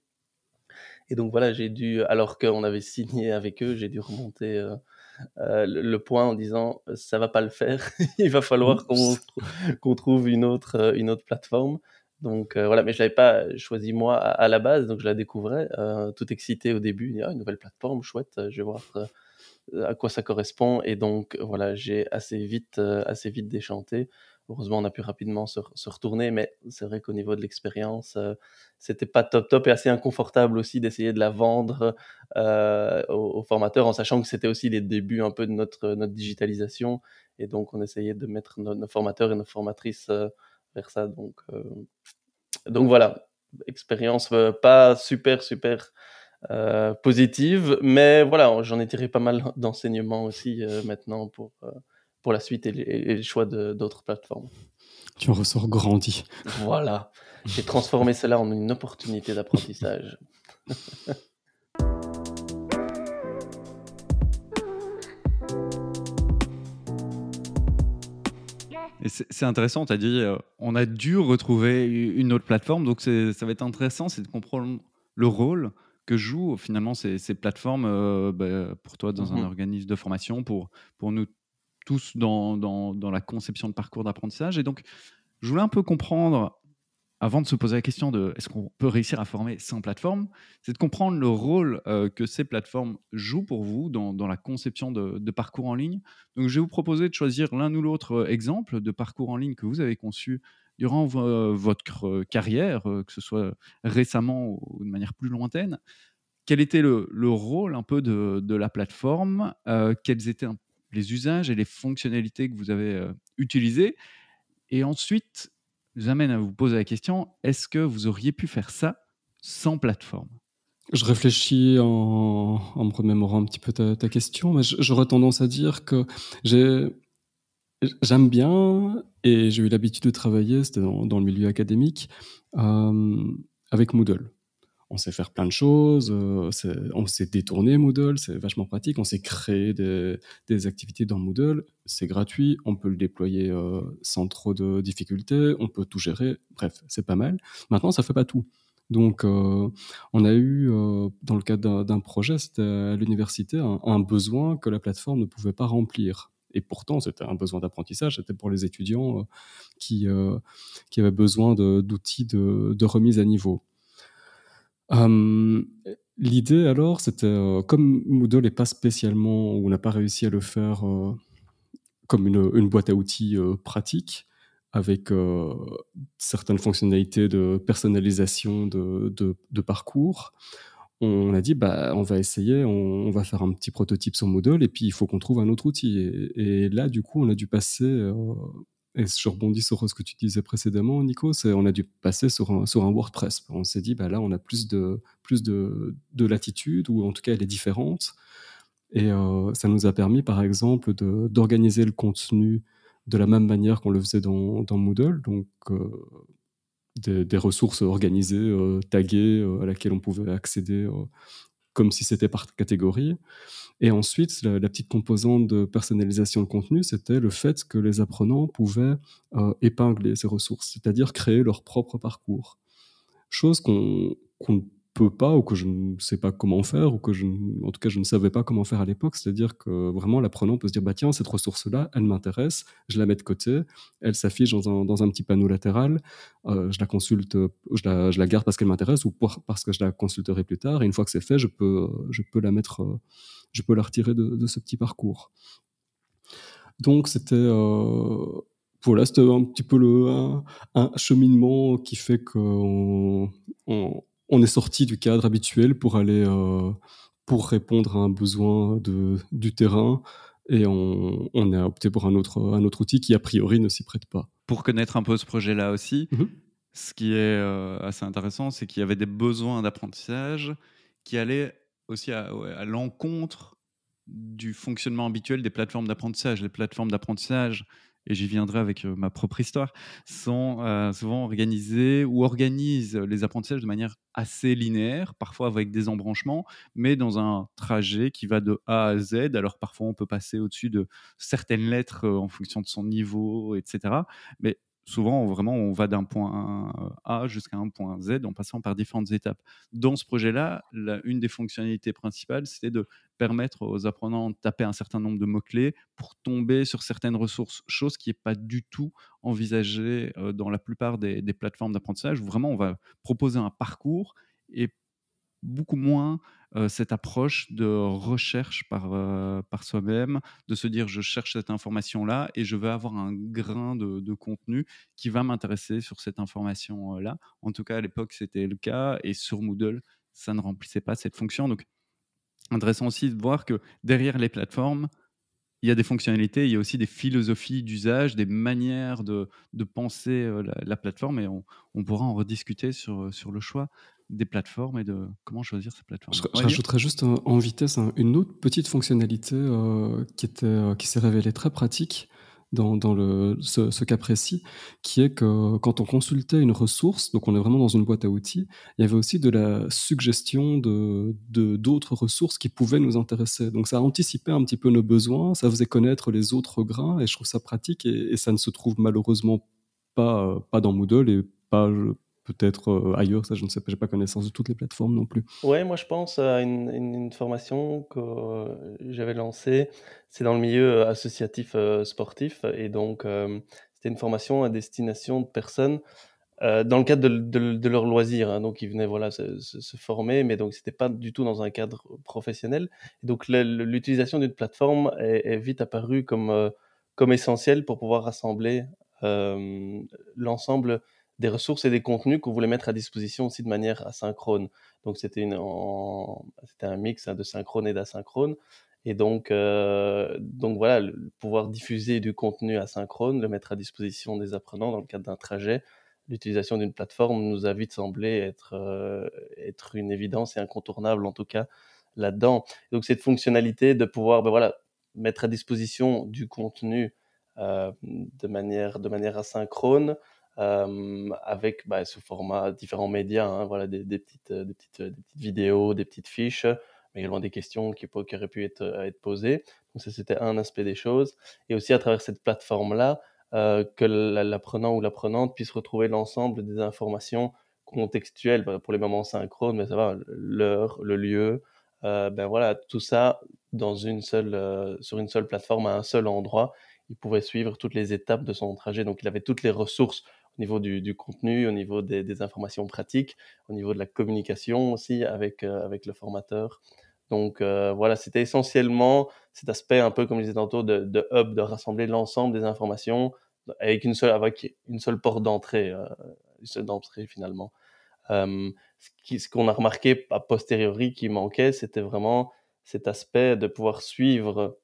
S3: Et donc voilà, j'ai dû, alors qu'on avait signé avec eux, j'ai dû remonter euh, euh, le, point en disant ça va pas le faire, il va falloir qu'on trouve une autre, euh, une autre plateforme. Donc voilà, mais je l'avais pas choisi moi à, la base, donc je la découvrais, tout excité au début, ah, une nouvelle plateforme, chouette, je vais voir à quoi ça correspond. Et donc voilà, j'ai assez vite, assez vite déchanté. Heureusement, on a pu rapidement se, retourner, mais c'est vrai qu'au niveau de l'expérience, euh, c'était pas top top et assez inconfortable aussi d'essayer de la vendre euh, aux, formateurs, en sachant que c'était aussi les débuts un peu de notre, digitalisation. Et donc, on essayait de mettre nos, formateurs et nos formatrices euh, vers ça. Donc, donc voilà, expérience pas super, super positive, mais voilà, j'en ai tiré pas mal d'enseignements aussi maintenant pour pour la suite et les, choix d'autres plateformes.
S2: Tu en ressors grandi.
S3: Voilà, j'ai transformé cela en une opportunité d'apprentissage.
S1: c'est intéressant, tu as dit, euh, on a dû retrouver une autre plateforme, donc ça va être intéressant, c'est de comprendre le rôle que jouent finalement ces, plateformes euh, bah, pour toi dans un mm-hmm. organisme de formation, pour, pour nous tous dans, dans, la conception de parcours d'apprentissage. Et donc, je voulais un peu comprendre, avant de se poser la question de est-ce qu'on peut réussir à former sans plateforme, c'est de comprendre le rôle euh, que ces plateformes jouent pour vous dans, dans la conception de, de, parcours en ligne. Donc, je vais vous proposer de choisir l'un ou l'autre euh, exemple de parcours en ligne que vous avez conçu durant votre carrière, euh, que ce soit récemment ou de manière plus lointaine. Quel était le, le rôle un peu de, de la plateforme Quels étaient les usages et les fonctionnalités que vous avez euh, utilisées. Et ensuite, je vous amène à vous poser la question, est-ce que vous auriez pu faire ça sans plateforme?
S2: Je réfléchis en, me remémorant un petit peu ta, question, mais j'aurais tendance à dire que j'aime bien, et j'ai eu l'habitude de travailler, c'était dans, le milieu académique, euh, avec Moodle. On sait faire plein de choses, on sait détourner Moodle, c'est vachement pratique, on sait créer des, activités dans Moodle, c'est gratuit, on peut le déployer sans trop de difficultés, on peut tout gérer, bref, c'est pas mal. Maintenant, ça fait pas tout. Donc, on a eu, dans le cadre d'un projet, c'était à l'université, un, besoin que la plateforme ne pouvait pas remplir. Et pourtant, c'était un besoin d'apprentissage, c'était pour les étudiants euh, euh, qui avaient besoin d'outils de, remise à niveau. Hum, l'idée alors, c'était, euh, comme Moodle n'est pas spécialement, ou on n'a pas réussi à le faire comme une, boîte à outils pratique, avec certaines fonctionnalités de personnalisation de, parcours, on a dit bah on va essayer, on, va faire un petit prototype sur Moodle et puis il faut qu'on trouve un autre outil. Et, là du coup on a dû passer euh, et je rebondis sur ce que tu disais précédemment, Nico, on a dû passer sur un, WordPress. On s'est dit, bah là, on a plus de, latitude, ou en tout cas, elle est différente. Et euh, ça nous a permis, par exemple, d'organiser le contenu de la même manière qu'on le faisait dans, Moodle. Donc, euh, des, ressources organisées, euh, taguées, à laquelle on pouvait accéder comme si c'était par catégorie. Et ensuite, la, petite composante de personnalisation de contenu, c'était le fait que les apprenants pouvaient épingler ces ressources, c'est-à-dire créer leur propre parcours. Chose qu'on peut pas ou que je ne sais pas comment faire ou que je, en tout cas je ne savais pas comment faire à l'époque. C'est-à-dire que vraiment l'apprenant peut se dire bah tiens cette ressource-là, elle m'intéresse, je la mets de côté, elle s'affiche dans un, dans un, petit panneau latéral, euh, je la consulte, je la, je la garde parce qu'elle m'intéresse ou parce que je la consulterai plus tard. Et une fois que c'est fait, je peux, je peux la mettre, je peux la retirer de, ce petit parcours. Donc c'était euh, voilà, c'était un petit peu le, un, cheminement qui fait qu'on on, on est sorti du cadre habituel pour aller euh, pour répondre à un besoin de, du terrain et on, a opté pour un autre, un autre outil qui a priori ne s'y prête pas.
S1: Pour connaître un peu ce projet-là aussi, mhm. ce qui est euh, assez intéressant, c'est qu'il y avait des besoins d'apprentissage qui allaient aussi à, à l'encontre du fonctionnement habituel des plateformes d'apprentissage. Les plateformes d'apprentissage et j'y viendrai avec ma propre histoire, sont souvent organisés ou organisent les apprentissages de manière assez linéaire, parfois avec des embranchements, mais dans un trajet qui va de A à Z. Alors parfois on peut passer au-dessus de certaines lettres en fonction de son niveau, etc. Mais souvent, vraiment, on va d'un point A jusqu'à un point Z en passant par différentes étapes. Dans ce projet-là, une des fonctionnalités principales, c'était de permettre aux apprenants de taper un certain nombre de mots-clés pour tomber sur certaines ressources, chose qui n'est pas du tout envisagée euh, dans la plupart des, des plateformes d'apprentissage, vraiment on va proposer un parcours et beaucoup moins cette approche de recherche par, par soi-même, de se dire je cherche cette information-là et je veux avoir un grain de, contenu qui va m'intéresser sur cette information-là. En tout cas, à l'époque, c'était le cas et sur Moodle, ça ne remplissait pas cette fonction. Donc, intéressant aussi de voir que derrière les plateformes, il y a des fonctionnalités, il y a aussi des philosophies d'usage, des manières de, de penser la, plateforme et on, on, pourra en rediscuter sur, sur le choix des plateformes et de comment choisir ces plateformes.
S2: Je, rajouterais juste en vitesse une autre petite fonctionnalité euh, qui, était, euh, qui s'est révélée très pratique dans, dans le, ce, cas précis, qui est que quand on consultait une ressource, donc on est vraiment dans une boîte à outils, il y avait aussi de la suggestion de d'autres ressources qui pouvaient nous intéresser. Donc ça anticipait un petit peu nos besoins, ça faisait connaître les autres grains, et je trouve ça pratique, et, et ça ne se trouve malheureusement pas, euh, pas dans Moodle et pas peut-être euh, ailleurs, ça je ne sais pas, j'ai pas connaissance de toutes les plateformes non plus.
S3: Ouais, moi je pense à une, formation que euh, j'avais lancée, c'est dans le milieu euh, associatif sportif, et donc c'était une formation à destination de personnes dans le cadre de, de, leurs loisirs, hein. donc ils venaient voilà se, se, former, mais donc c'était pas du tout dans un cadre professionnel. Et donc l'utilisation d'une plateforme est, est, vite apparue comme comme essentielle pour pouvoir rassembler l'ensemble des ressources et des contenus qu'on voulait mettre à disposition aussi de manière asynchrone. Donc c'était un mix hein, de synchrone et d'asynchrone. Et donc, euh, donc voilà, pouvoir diffuser du contenu asynchrone, le mettre à disposition des apprenants dans le cadre d'un trajet, l'utilisation d'une plateforme nous a vite semblé être, euh, être une évidence et incontournable en tout cas là-dedans. Donc cette fonctionnalité de pouvoir ben voilà, mettre à disposition du contenu euh, de, manière, de manière asynchrone, avec bah, sous format différents médias, hein, voilà, des, petites, des, petites, des petites vidéos, des petites fiches, mais également des questions qui, qui auraient pu être, être posées. Donc ça, c'était un aspect des choses. Et aussi à travers cette plateforme-là, que l'apprenant ou l'apprenante puisse retrouver l'ensemble des informations contextuelles bah, pour les moments synchrones, mais ça va, l'heure, le lieu, ben voilà, tout ça dans une seule, sur une seule plateforme à un seul endroit. Il pouvait suivre toutes les étapes de son trajet, donc il avait toutes les ressources au niveau du, contenu, au niveau des, informations pratiques, au niveau de la communication aussi avec, avec le formateur. Donc voilà, c'était essentiellement cet aspect un peu comme je disais tantôt de, de hub, de rassembler l'ensemble des informations avec une seule, avec une seule porte d'entrée, une seule d'entrée finalement. ce qu'on a remarqué a posteriori qui manquait, c'était vraiment cet aspect de pouvoir suivre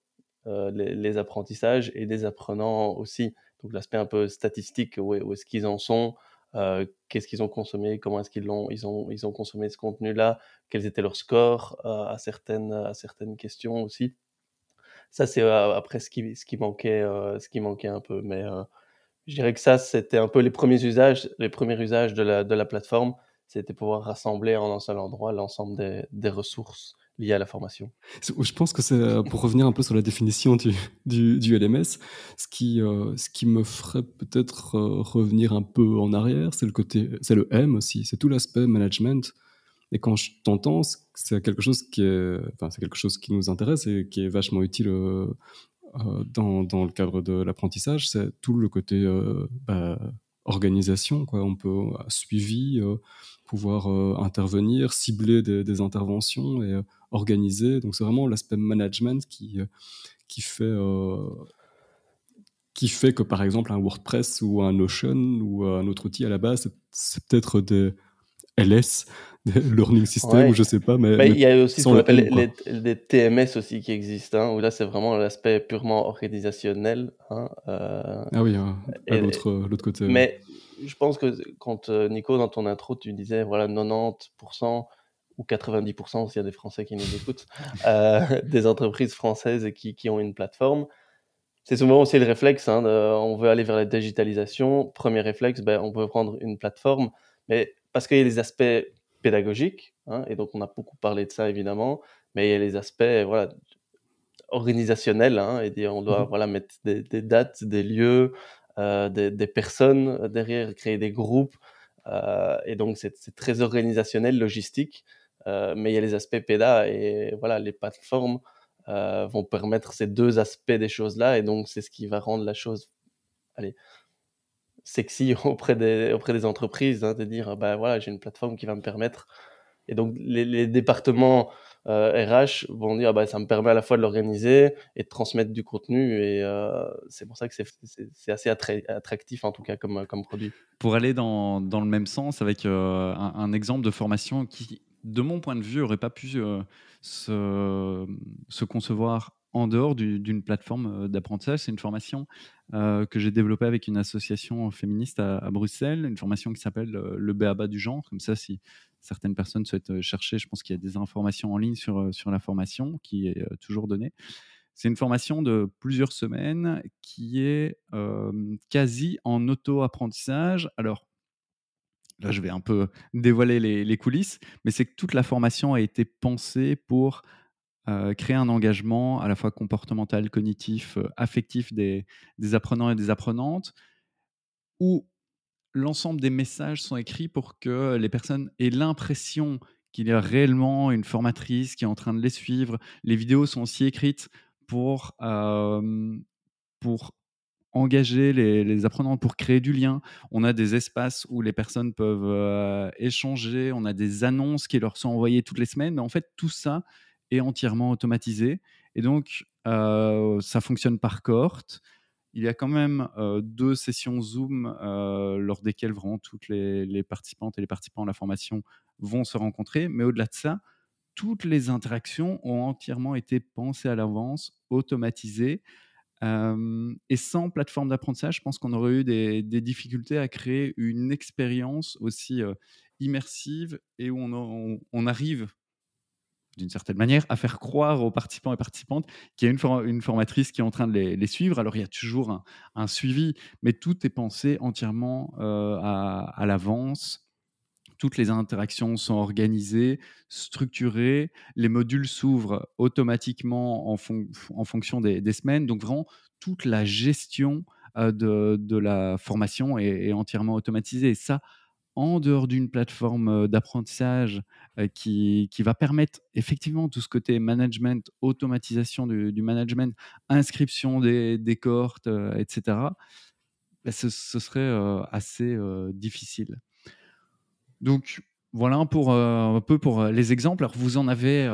S3: les, apprentissages et des apprenants aussi. Donc l'aspect un peu statistique, où, est-ce qu'ils en sont, qu'est-ce qu'ils ont consommé, comment est-ce qu'ils l'ont, ils ont, ils ont consommé ce contenu-là, quels étaient leurs scores à, certaines, à certaines questions aussi. Ça, c'est après ce qui, ce, qui manquait, ce qui manquait un peu. Mais je dirais que ça, c'était un peu les premiers usages, les premiers usages de la, de la plateforme. C'était pouvoir rassembler en un seul endroit l'ensemble des, des, ressources liées à la formation.
S2: Je pense que c'est euh, pour revenir un peu sur la définition du, du, LMS, ce qui, euh, ce qui me ferait peut-être euh, revenir un peu en arrière, c'est le côté, c'est le M aussi, c'est tout l'aspect management. Et quand je t'entends, c'est quelque chose qui enfin, c'est quelque chose qui nous intéresse et qui est vachement utile dans, dans, le cadre de l'apprentissage, c'est tout le côté bah, organisation. Quoi. On peut suivi, pouvoir intervenir, cibler des, interventions et organiser. Donc c'est vraiment l'aspect management qui, qui fait qui fait que par exemple un WordPress ou un Notion ou un autre outil à la base, c'est peut-être des LS learning system ou je sais pas. Mais,
S3: il y a aussi ce qu'on appelle les, TMS aussi qui existent, hein, où là c'est vraiment l'aspect purement organisationnel. Hein,
S2: euh, ah oui, hein, à l'autre côté.
S3: Mais je pense que quand euh, Nico, dans ton intro, tu disais voilà 90% ou 90% s'il y a des Français qui nous écoutent, euh, des entreprises françaises qui, qui ont une plateforme. C'est souvent aussi le réflexe, hein, on veut aller vers la digitalisation. Premier réflexe, ben, on peut prendre une plateforme, mais parce qu'il y a les aspects pédagogique, hein, et donc on a beaucoup parlé de ça évidemment, mais il y a les aspects voilà, organisationnels, hein, et dire on doit mmh voilà, mettre des, dates, des lieux, euh, des, personnes derrière, créer des groupes, euh, et donc c'est très organisationnel, logistique, mais il y a les aspects péda, et voilà, les plateformes vont permettre ces deux aspects des choses-là, et donc c'est ce qui va rendre la chose allez, sexy auprès des, auprès des entreprises, hein, de dire, ben voilà, j'ai une plateforme qui va me permettre. Et donc, les, départements RH euh, vont dire, bah, ça me permet à la fois de l'organiser et de transmettre du contenu. Et euh, c'est pour ça que c'est assez attractif, en tout cas, comme, comme produit.
S1: Pour aller dans, dans le même sens, avec euh, un, exemple de formation qui, de mon point de vue, n'aurait pas pu se, se concevoir en dehors d'une plateforme d'apprentissage. C'est une formation que j'ai développée avec une association féministe à, Bruxelles, une formation qui s'appelle le BABA du genre. Comme ça, si certaines personnes souhaitent chercher, je pense qu'il y a des informations en ligne sur, sur la formation qui est toujours donnée. C'est une formation de plusieurs semaines qui est quasi en auto-apprentissage. Alors, là, je vais un peu dévoiler les, coulisses, mais c'est que toute la formation a été pensée pour euh, créer un engagement à la fois comportemental, cognitif, euh, affectif des, apprenants et des apprenantes, où l'ensemble des messages sont écrits pour que les personnes aient l'impression qu'il y a réellement une formatrice qui est en train de les suivre. Les vidéos sont aussi écrites pour, euh, pour engager les, les, apprenants, pour créer du lien. On a des espaces où les personnes peuvent échanger, on a des annonces qui leur sont envoyées toutes les semaines, mais en fait tout ça, est entièrement automatisé. Et donc, euh, ça fonctionne par cohorte. Il y a quand même euh, deux sessions Zoom euh, lors desquelles vraiment toutes les, participantes et les participants à la formation vont se rencontrer. Mais au-delà de ça, toutes les interactions ont entièrement été pensées à l'avance, automatisées. Et sans plateforme d'apprentissage, je pense qu'on aurait eu des, difficultés à créer une expérience aussi immersive et où on, arrive d'une certaine manière, à faire croire aux participants et participantes qu'il y a une, formatrice qui est en train de les, suivre. Alors, il y a toujours un, suivi, mais tout est pensé entièrement à, l'avance. Toutes les interactions sont organisées, structurées. Les modules s'ouvrent automatiquement en, fonction des, semaines. Donc, vraiment, toute la gestion euh, de, la formation est, entièrement automatisée. Et ça, en dehors d'une plateforme d'apprentissage qui, qui, va permettre effectivement tout ce côté management, automatisation du, management, inscription des, des cohortes, etc., bah, ce, serait assez difficile. Donc voilà pour, un peu pour les exemples. Alors vous en avez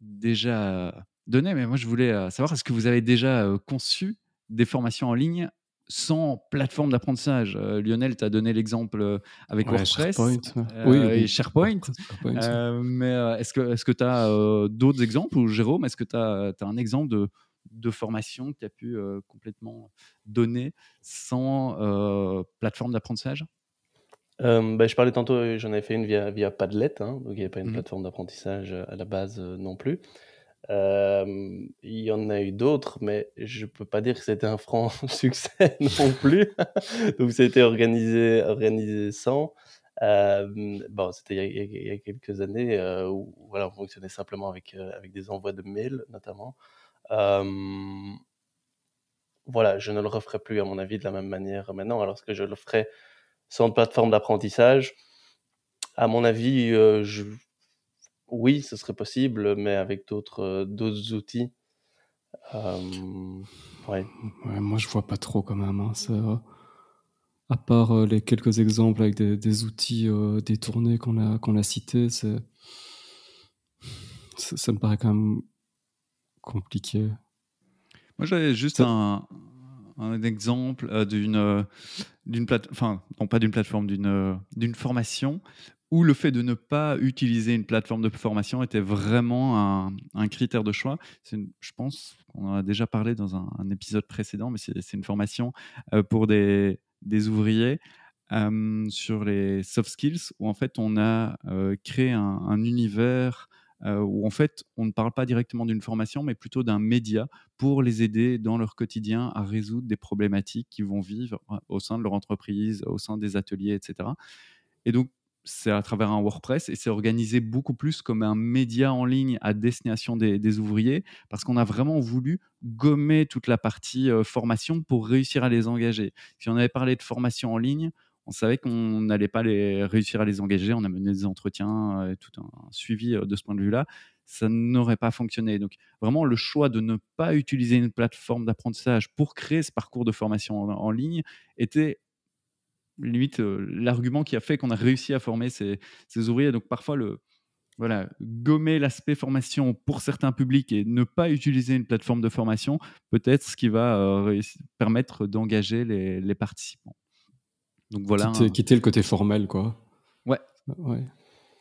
S1: déjà donné, mais moi je voulais savoir, est-ce que vous avez déjà conçu des formations en ligne sans plateforme d'apprentissage? Euh, Lionel t'a donné l'exemple euh, avec WordPress
S2: euh, oui,
S1: et SharePoint. mais est-ce que est-ce que tu as d'autres exemples? Ou Jérôme, est-ce que tu as, un exemple de, de formation que tu as pu complètement donner sans plateforme d'apprentissage?
S3: Bah, je parlais tantôt, j'en avais fait une via, via Padlet, hein, donc il n'y avait pas une mmh plateforme d'apprentissage à la base non plus il y en a eu d'autres, mais je peux pas dire que c'était un franc succès non plus. Donc ça a été organisé organisé sans. bon, c'était il y a quelques années, où voilà, on fonctionnait simplement avec, avec des envois de mails notamment. voilà, je ne le referai plus à mon avis de la même manière maintenant. Alors que je le ferai sans plateforme d'apprentissage? À mon avis, je oui, ce serait possible, mais avec d'autres, euh, d'autres outils.
S2: ouais. moi, je vois pas trop quand même, hein, à part, euh, les quelques exemples avec des outils, euh, détournés qu'on a qu'on a cités, c'est ça me paraît quand même compliqué.
S1: Moi, j'avais juste un un exemple, d'une, d'une plate enfin, non pas d'une plateforme, d'une, d'une formation où le fait de ne pas utiliser une plateforme de formation était vraiment un, critère de choix. je pense qu'on en a déjà parlé dans un, épisode précédent, mais c'est une formation euh, pour des, ouvriers euh, sur les soft skills, où en fait on a euh, créé un, univers où en fait on ne parle pas directement d'une formation, mais plutôt d'un média pour les aider dans leur quotidien à résoudre des problématiques qu'ils vont vivre au sein de leur entreprise, au sein des ateliers, etc. Et donc c'est à travers un WordPress et c'est organisé beaucoup plus comme un média en ligne à destination des, ouvriers parce qu'on a vraiment voulu gommer toute la partie euh, formation pour réussir à les engager. Si on avait parlé de formation en ligne, on savait qu'on n'allait pas réussir à les engager. On a mené des entretiens, euh, et tout un suivi euh, de ce point de vue-là. Ça n'aurait pas fonctionné. Donc, vraiment, le choix de ne pas utiliser une plateforme d'apprentissage pour créer ce parcours de formation en ligne était limite euh, l'argument qui a fait qu'on a réussi à former ces, ouvriers. Donc parfois, le, voilà, gommer l'aspect formation pour certains publics et ne pas utiliser une plateforme de formation, peut-être ce qui va permettre d'engager les, participants.
S2: Donc voilà. Quitter, le côté formel, quoi.
S1: Ouais. ouais.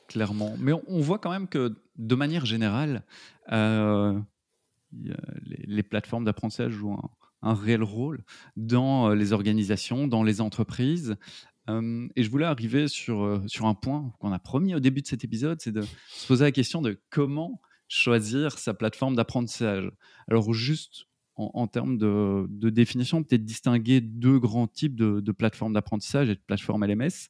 S1: Clairement. Mais on, voit quand même que de manière générale, euh, les, les, plateformes d'apprentissage jouent un, un réel rôle dans les organisations, dans les entreprises. et je voulais arriver sur, sur un point qu'on a promis au début de cet épisode, c'est de se poser la question de comment choisir sa plateforme d'apprentissage. Alors juste en, termes de, de définition, peut-être distinguer deux grands types de, plateformes d'apprentissage et de plateformes LMS.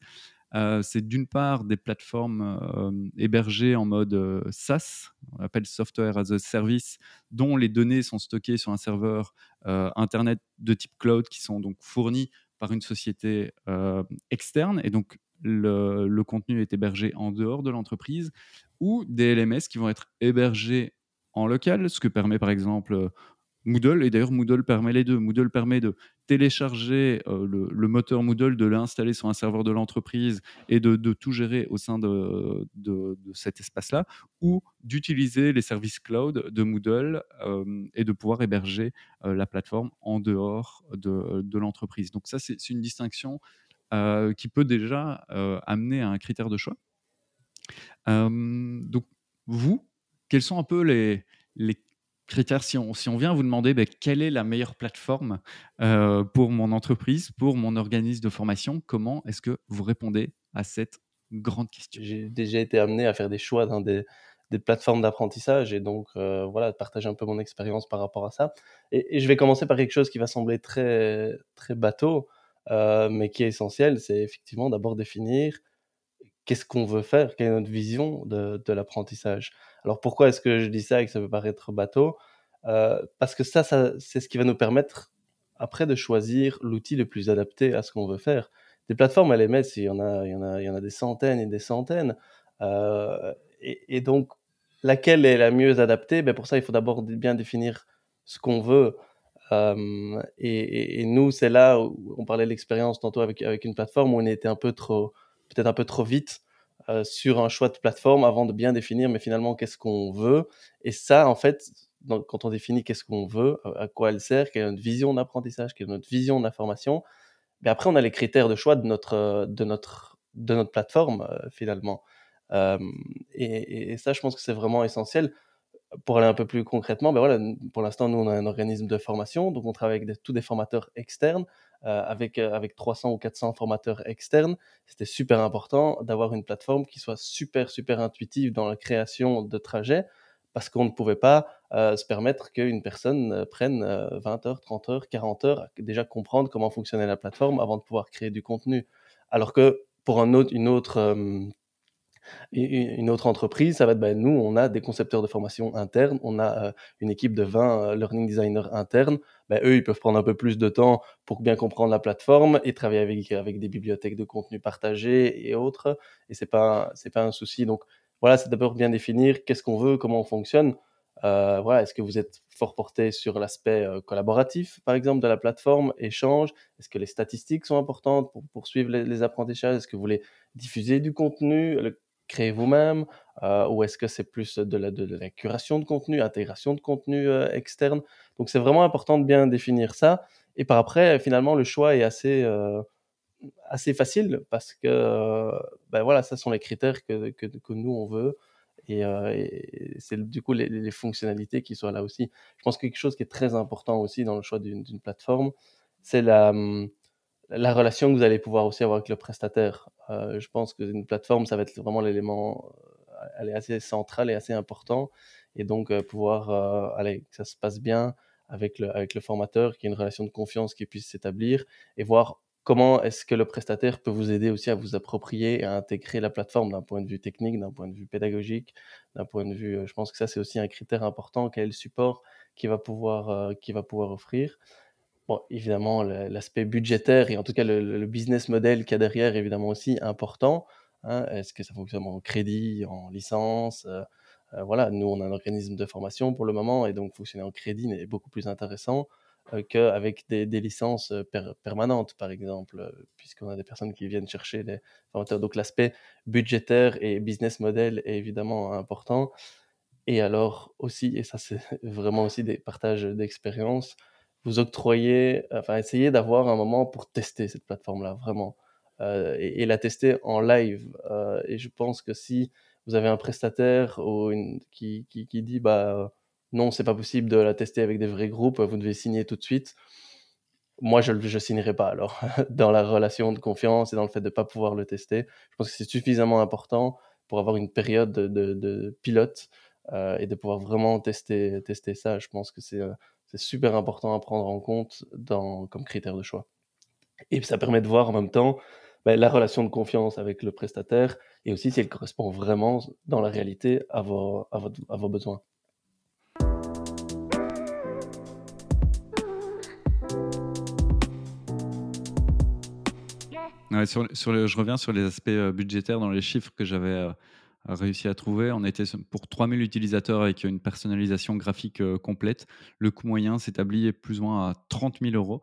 S1: Euh, c'est d'une part des plateformes euh, hébergées en mode euh, SaaS, on appelle Software as a Service, dont les données sont stockées sur un serveur Internet de type cloud qui sont donc fournis par une société externe et donc le, le, contenu est hébergé en dehors de l'entreprise, ou des LMS qui vont être hébergés en local, ce que permet par exemple Moodle, et d'ailleurs Moodle permet les deux. Moodle permet de télécharger euh, le, moteur Moodle, de l'installer sur un serveur de l'entreprise et de, tout gérer au sein de, cet espace-là, ou d'utiliser les services cloud de Moodle euh, et de pouvoir héberger euh, la plateforme en dehors de, l'entreprise. Donc ça, c'est une distinction qui peut déjà amener à un critère de choix. donc vous, quels sont un peu les, les critères, si on, si on vient vous demander ben, quelle est la meilleure plateforme euh, pour mon entreprise, pour mon organisme de formation, comment est-ce que vous répondez à cette grande question?
S3: J'ai déjà été amené à faire des choix dans des, des plateformes d'apprentissage et donc voilà, de partager un peu mon expérience par rapport à ça. Et, je vais commencer par quelque chose qui va sembler très, très bateau, mais qui est essentiel, c'est effectivement d'abord définir qu'est-ce qu'on veut faire, quelle est notre vision de, l'apprentissage. Alors pourquoi est-ce que je dis ça et que ça peut paraître bateau? Parce que ça, c'est ce qui va nous permettre après de choisir l'outil le plus adapté à ce qu'on veut faire. Des plateformes LMS, il y en a, il y en a, il y en a des centaines et des centaines. Euh, et, donc, laquelle est la mieux adaptée? Ben Pour ça, il faut d'abord bien définir ce qu'on veut. Euh, et, nous, c'est là où on parlait de l'expérience tantôt avec une plateforme où on était un peu trop, peut-être un peu trop vite euh, sur un choix de plateforme avant de bien définir, mais finalement, qu'est-ce qu'on veut? Et ça, en fait, quand on définit qu'est-ce qu'on veut, à quoi elle sert, quelle est notre vision d'apprentissage, quelle est notre vision de la formation, mais après on a les critères de choix de notre, de notre, de notre plateforme euh, finalement. Euh, et, ça, je pense que c'est vraiment essentiel. Pour aller un peu plus concrètement, ben voilà, pour l'instant, nous, on a un organisme de formation, donc on travaille avec tous des formateurs externes, euh, avec, avec 300 ou 400 formateurs externes. C'était super important d'avoir une plateforme qui soit super, super intuitive dans la création de trajets, parce qu'on ne pouvait pas euh, se permettre qu'une personne euh, prenne 20 euh, heures, 30 heures, 40 heures à déjà comprendre comment fonctionnait la plateforme avant de pouvoir créer du contenu. Alors que pour un autre, une autre une autre entreprise, ça va être, ben, nous, on a des concepteurs de formation internes, on a une équipe de 20 learning designers internes. Ben, eux, ils peuvent prendre un peu plus de temps pour bien comprendre la plateforme et travailler avec, avec des bibliothèques de contenu partagées et autres. Et c'est pas, pas un souci. Donc, voilà, c'est d'abord bien définir qu'est-ce qu'on veut, comment on fonctionne. Euh, voilà, est-ce que vous êtes fort porté sur l'aspect euh, collaboratif, par exemple, de la plateforme, échange? Est-ce que les statistiques sont importantes pour poursuivre les, apprentissages? Est-ce que vous voulez diffuser du contenu, créer vous-même euh, Ou est-ce que c'est plus de la, de, la, curation de contenu, intégration de contenu externe? Donc c'est vraiment important de bien définir ça. Et par après, finalement, le choix est assez assez facile parce que ben voilà, ça sont les critères que, que, que nous on veut et, c'est du coup les, fonctionnalités qui sont là aussi. Je pense que quelque chose qui est très important aussi dans le choix d'une plateforme, c'est la, mmh, la relation que vous allez pouvoir aussi avoir avec le prestataire. je pense qu'une plateforme, ça va être vraiment l'élément, elle est assez central et assez important et donc pouvoir, aller, que ça se passe bien avec le, avec le formateur, qu'il y ait une relation de confiance qui puisse s'établir et voir comment est-ce que le prestataire peut vous aider aussi à vous approprier et à intégrer la plateforme d'un point de vue technique, d'un point de vue pédagogique, d'un point de vue, euh, je pense que ça c'est aussi un critère important, quel support qui va pouvoir, euh, qui va pouvoir offrir. Bon, évidemment, l'aspect budgétaire et en tout cas le, business model qu'il y a derrière est évidemment aussi important. Hein. Est-ce que ça fonctionne en crédit, en licence euh, Voilà, nous on a un organisme de formation pour le moment et donc fonctionner en crédit est beaucoup plus intéressant. Euh, qu'avec des, licences euh, permanentes, par exemple, euh, puisqu'on a des personnes qui viennent chercher des formateurs. Donc l'aspect budgétaire et business model est évidemment important. Et alors aussi, et ça c'est vraiment aussi des partages d'expérience, vous octroyez, enfin essayez d'avoir un moment pour tester cette plateforme-là, vraiment, et, la tester en live. et je pense que si vous avez un prestataire ou une, qui, qui, dit, bah non, c'est pas possible de la tester avec des vrais groupes, vous devez signer tout de suite. Moi, je ne signerai pas alors, dans la relation de confiance et dans le fait de ne pas pouvoir le tester. Je pense que c'est suffisamment important pour avoir une période de, pilote euh, et de pouvoir vraiment tester, tester ça. Je pense que c'est euh, super important à prendre en compte comme critère de choix. Et ça permet de voir en même temps ben, la relation de confiance avec le prestataire et aussi si elle correspond vraiment dans la réalité à vos, besoins.
S1: je reviens sur les aspects euh, budgétaires dans les chiffres que j'avais euh, réussi à trouver. On était pour 3000 utilisateurs avec une personnalisation graphique euh, complète. Le coût moyen s'établit plus ou moins à 30 000 euros.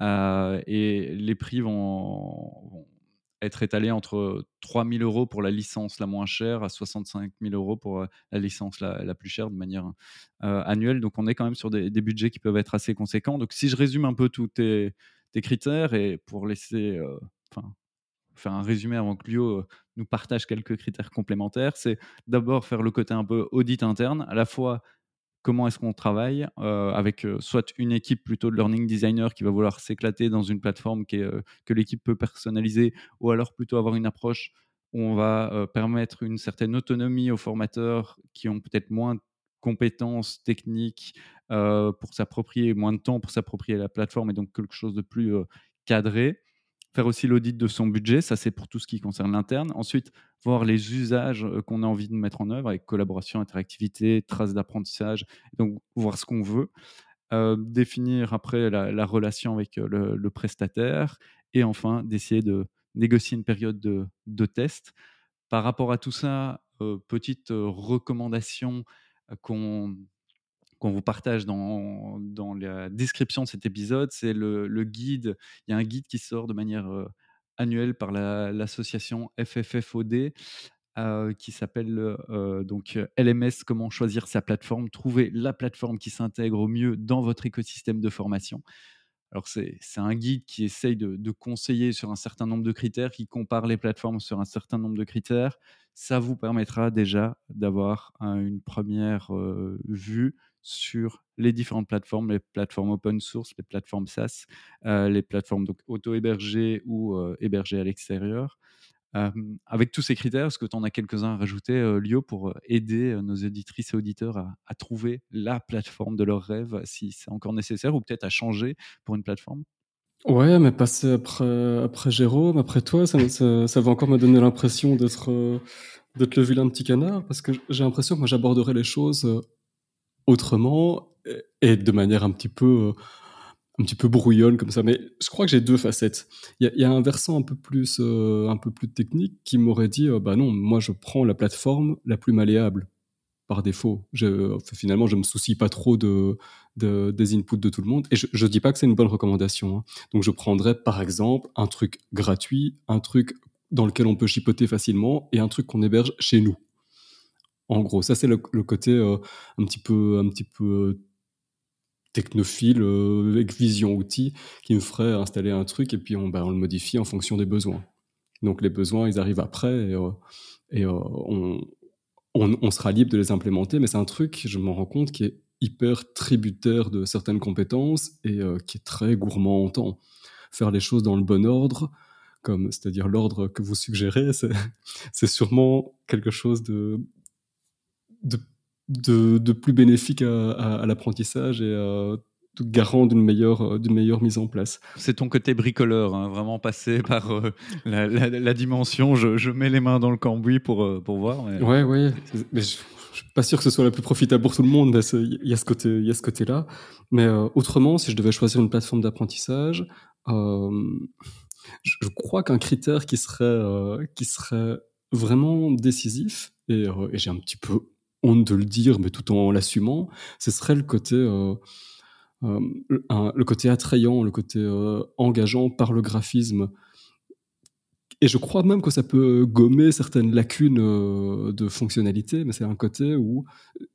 S1: et les prix vont, être étalés entre 3 000 euros pour la licence la moins chère à 65 000 euros pour la licence la, plus chère de manière annuelle. Donc on est quand même sur des, budgets qui peuvent être assez conséquents. Donc si je résume un peu tous tes, critères et pour laisser faire un résumé avant que Lio euh, nous partage quelques critères complémentaires, c'est d'abord faire le côté un peu audit interne, à la fois comment est-ce qu'on travaille euh, avec euh, soit une équipe plutôt de learning designer qui va vouloir s'éclater dans une plateforme qui que l'équipe peut personnaliser, ou alors plutôt avoir une approche on va permettre une certaine autonomie aux formateurs qui ont peut-être moins de compétences techniques pour s'approprier, moins de temps pour s'approprier la plateforme et donc quelque chose de plus cadré. Faire aussi l'audit de son budget, ça c'est pour tout ce qui concerne l'interne. Ensuite, voir les usages qu'on a envie de mettre en œuvre avec collaboration, interactivité, traces d'apprentissage, donc voir ce qu'on veut. définir après la, relation avec le, prestataire et enfin d'essayer de négocier une période de, de, test. Par rapport à tout ça, petite recommandation qu'on qu'on vous partage dans, la description de cet épisode, c'est le, guide. Il y a un guide qui sort de manière annuelle par l'association FFFOD euh, qui s'appelle donc LMS Comment choisir sa plateforme, trouver la plateforme qui s'intègre au mieux dans votre écosystème de formation. Alors, c'est un guide qui essaye de, conseiller sur un certain nombre de critères, qui compare les plateformes sur un certain nombre de critères. Ça vous permettra déjà d'avoir une première euh, vue sur les différentes plateformes, les plateformes open source, les plateformes SaaS, euh, les plateformes auto-hébergées ou euh, hébergées à l'extérieur. avec tous ces critères, est-ce que tu en as quelques-uns à rajouter, Lio, pour aider nos éditrices et auditeurs à, trouver la plateforme de leur rêve, si c'est encore nécessaire, ou peut-être à changer pour une plateforme?
S2: Ouais, mais passer après, après Jérôme, après toi, ça, ça, va encore me donner l'impression d'être le vilain petit canard, parce que j'ai l'impression que moi j'aborderai les choses autrement et de manière un petit peu un petit peu brouillonne comme ça. Mais je crois que j'ai deux facettes. Il y, a un versant un peu plus, euh, un peu plus technique qui m'aurait dit, euh, bah non, moi je prends la plateforme la plus malléable par défaut. Je, finalement, je me soucie pas trop de, des inputs de tout le monde. Et je, ne dis pas que c'est une bonne recommandation. Hein. Donc je prendrais par exemple un truc gratuit, un truc dans lequel on peut chipoter facilement et un truc qu'on héberge chez nous. En gros, ça c'est le, côté euh, un petit peu, un petit peu technophile euh, avec vision outil qui me ferait installer un truc et puis on, bah, on, le modifie en fonction des besoins. Donc les besoins, ils arrivent après et, euh, euh, on, on, sera libre de les implémenter, mais c'est un truc, je m'en rends compte, qui est hyper tributaire de certaines compétences et qui est très gourmand en temps. Faire les choses dans le bon ordre, c'est-à-dire l'ordre que vous suggérez, c'est sûrement quelque chose de, de de, plus bénéfique à, l'apprentissage et euh, garant d'une meilleure, euh, d'une meilleure mise en place.
S1: C'est ton côté bricoleur, hein, vraiment passé par euh, la, dimension. Je, mets les mains dans le cambouis pour, pour voir.
S2: Mais... Ouais, ouais. Mais je, ne suis pas sûr que ce soit la plus profitable pour tout le monde. Il y a ce côté, il y a ce côté-là. Mais autrement, si je devais choisir une plateforme d'apprentissage, je, crois qu'un critère qui serait, qui serait vraiment décisif, et, et j'ai un petit peu honte de le dire, mais tout en l'assumant, ce serait le côté, euh, euh, le côté attrayant, le côté euh, engageant par le graphisme. Et je crois même que ça peut gommer certaines lacunes de fonctionnalité, mais c'est un côté où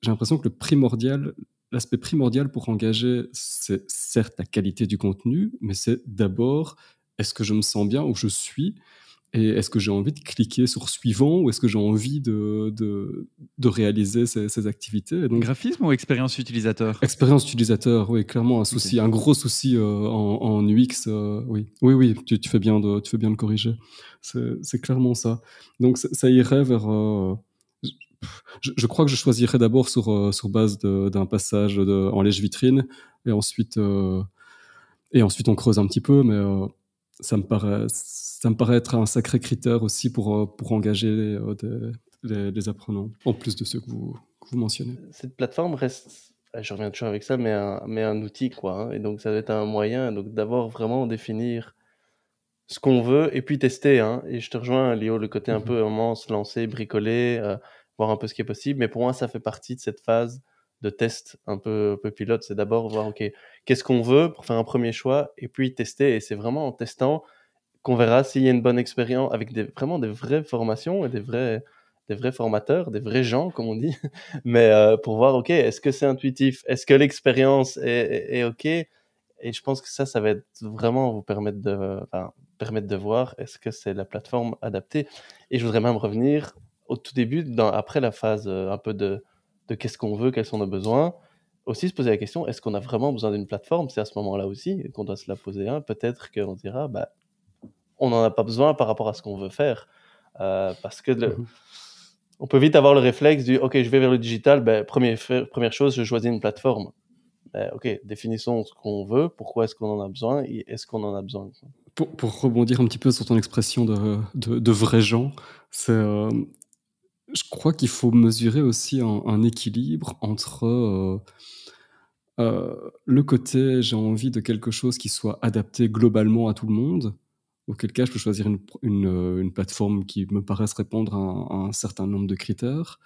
S2: j'ai l'impression que le primordial, l'aspect primordial pour engager, c'est certes la qualité du contenu, mais c'est d'abord est-ce que je me sens bien où je suis et est-ce que j'ai envie de cliquer sur suivant ou est-ce que j'ai envie de, de, de réaliser ces, ces activités?
S1: Donc, Graphisme ou expérience utilisateur?
S2: Expérience utilisateur, oui, clairement un souci, un gros souci euh, en, en, UX, euh, oui, oui, oui, tu, tu, fais bien de, tu fais bien de corriger. C'est clairement ça. Donc ça irait vers. Euh, je, je, crois que je choisirais d'abord sur, sur base d'un passage de, en lèche vitrine et ensuite et ensuite on creuse un petit peu, mais ça me paraît ça me paraît être un sacré critère aussi pour, euh, pour engager euh, des, apprenants, en plus de ceux que vous, vous, mentionnez.
S3: Cette plateforme reste, je reviens toujours avec ça, mais un, mais un outil, quoi. Hein. et donc, ça doit être un moyen donc d'avoir vraiment définir ce qu'on veut et puis tester. Hein. et je te rejoins, Léo, le côté un mhm. peu vraiment se lancer, bricoler, euh, voir un peu ce qui est possible. Mais pour moi, ça fait partie de cette phase de test un peu, un peu pilote. C'est d'abord voir, OK, qu'est-ce qu'on veut pour faire un premier choix et puis tester. Et c'est vraiment en testant qu'on verra s'il y a une bonne expérience avec vraiment des vraies formations et des vrais, des vrais formateurs, des vrais gens, comme on dit. Mais euh, pour voir, OK, est-ce que c'est intuitif? Est-ce que l'expérience est, OK? Et je pense que ça, ça va être vraiment vous permettre de, permettre de voir est-ce que c'est la plateforme adaptée. Et je voudrais même revenir au tout début, après la phase euh, un peu de, de qu'est-ce qu'on veut, quels sont nos besoins aussi se poser la question est-ce qu'on a vraiment besoin d'une plateforme? C'est à ce moment-là aussi qu'on doit se la poser. Hein. Peut-être qu'on dira bah, on n'en a pas besoin par rapport à ce qu'on veut faire. parce que mmh on peut vite avoir le réflexe du OK, je vais vers le digital, ben, première, première chose, je choisis une plateforme. Ben, OK, définissons ce qu'on veut, pourquoi est-ce qu'on en a besoin et est-ce qu'on en a besoin.
S2: Pour, pour, rebondir un petit peu sur ton expression de, de, de vrais gens, c'est. Je crois qu'il faut mesurer aussi un, équilibre entre euh, le côté j'ai envie de quelque chose qui soit adapté globalement à tout le monde, auquel cas je peux choisir une, une, euh, plateforme qui me paraisse répondre à un, certain nombre de critères.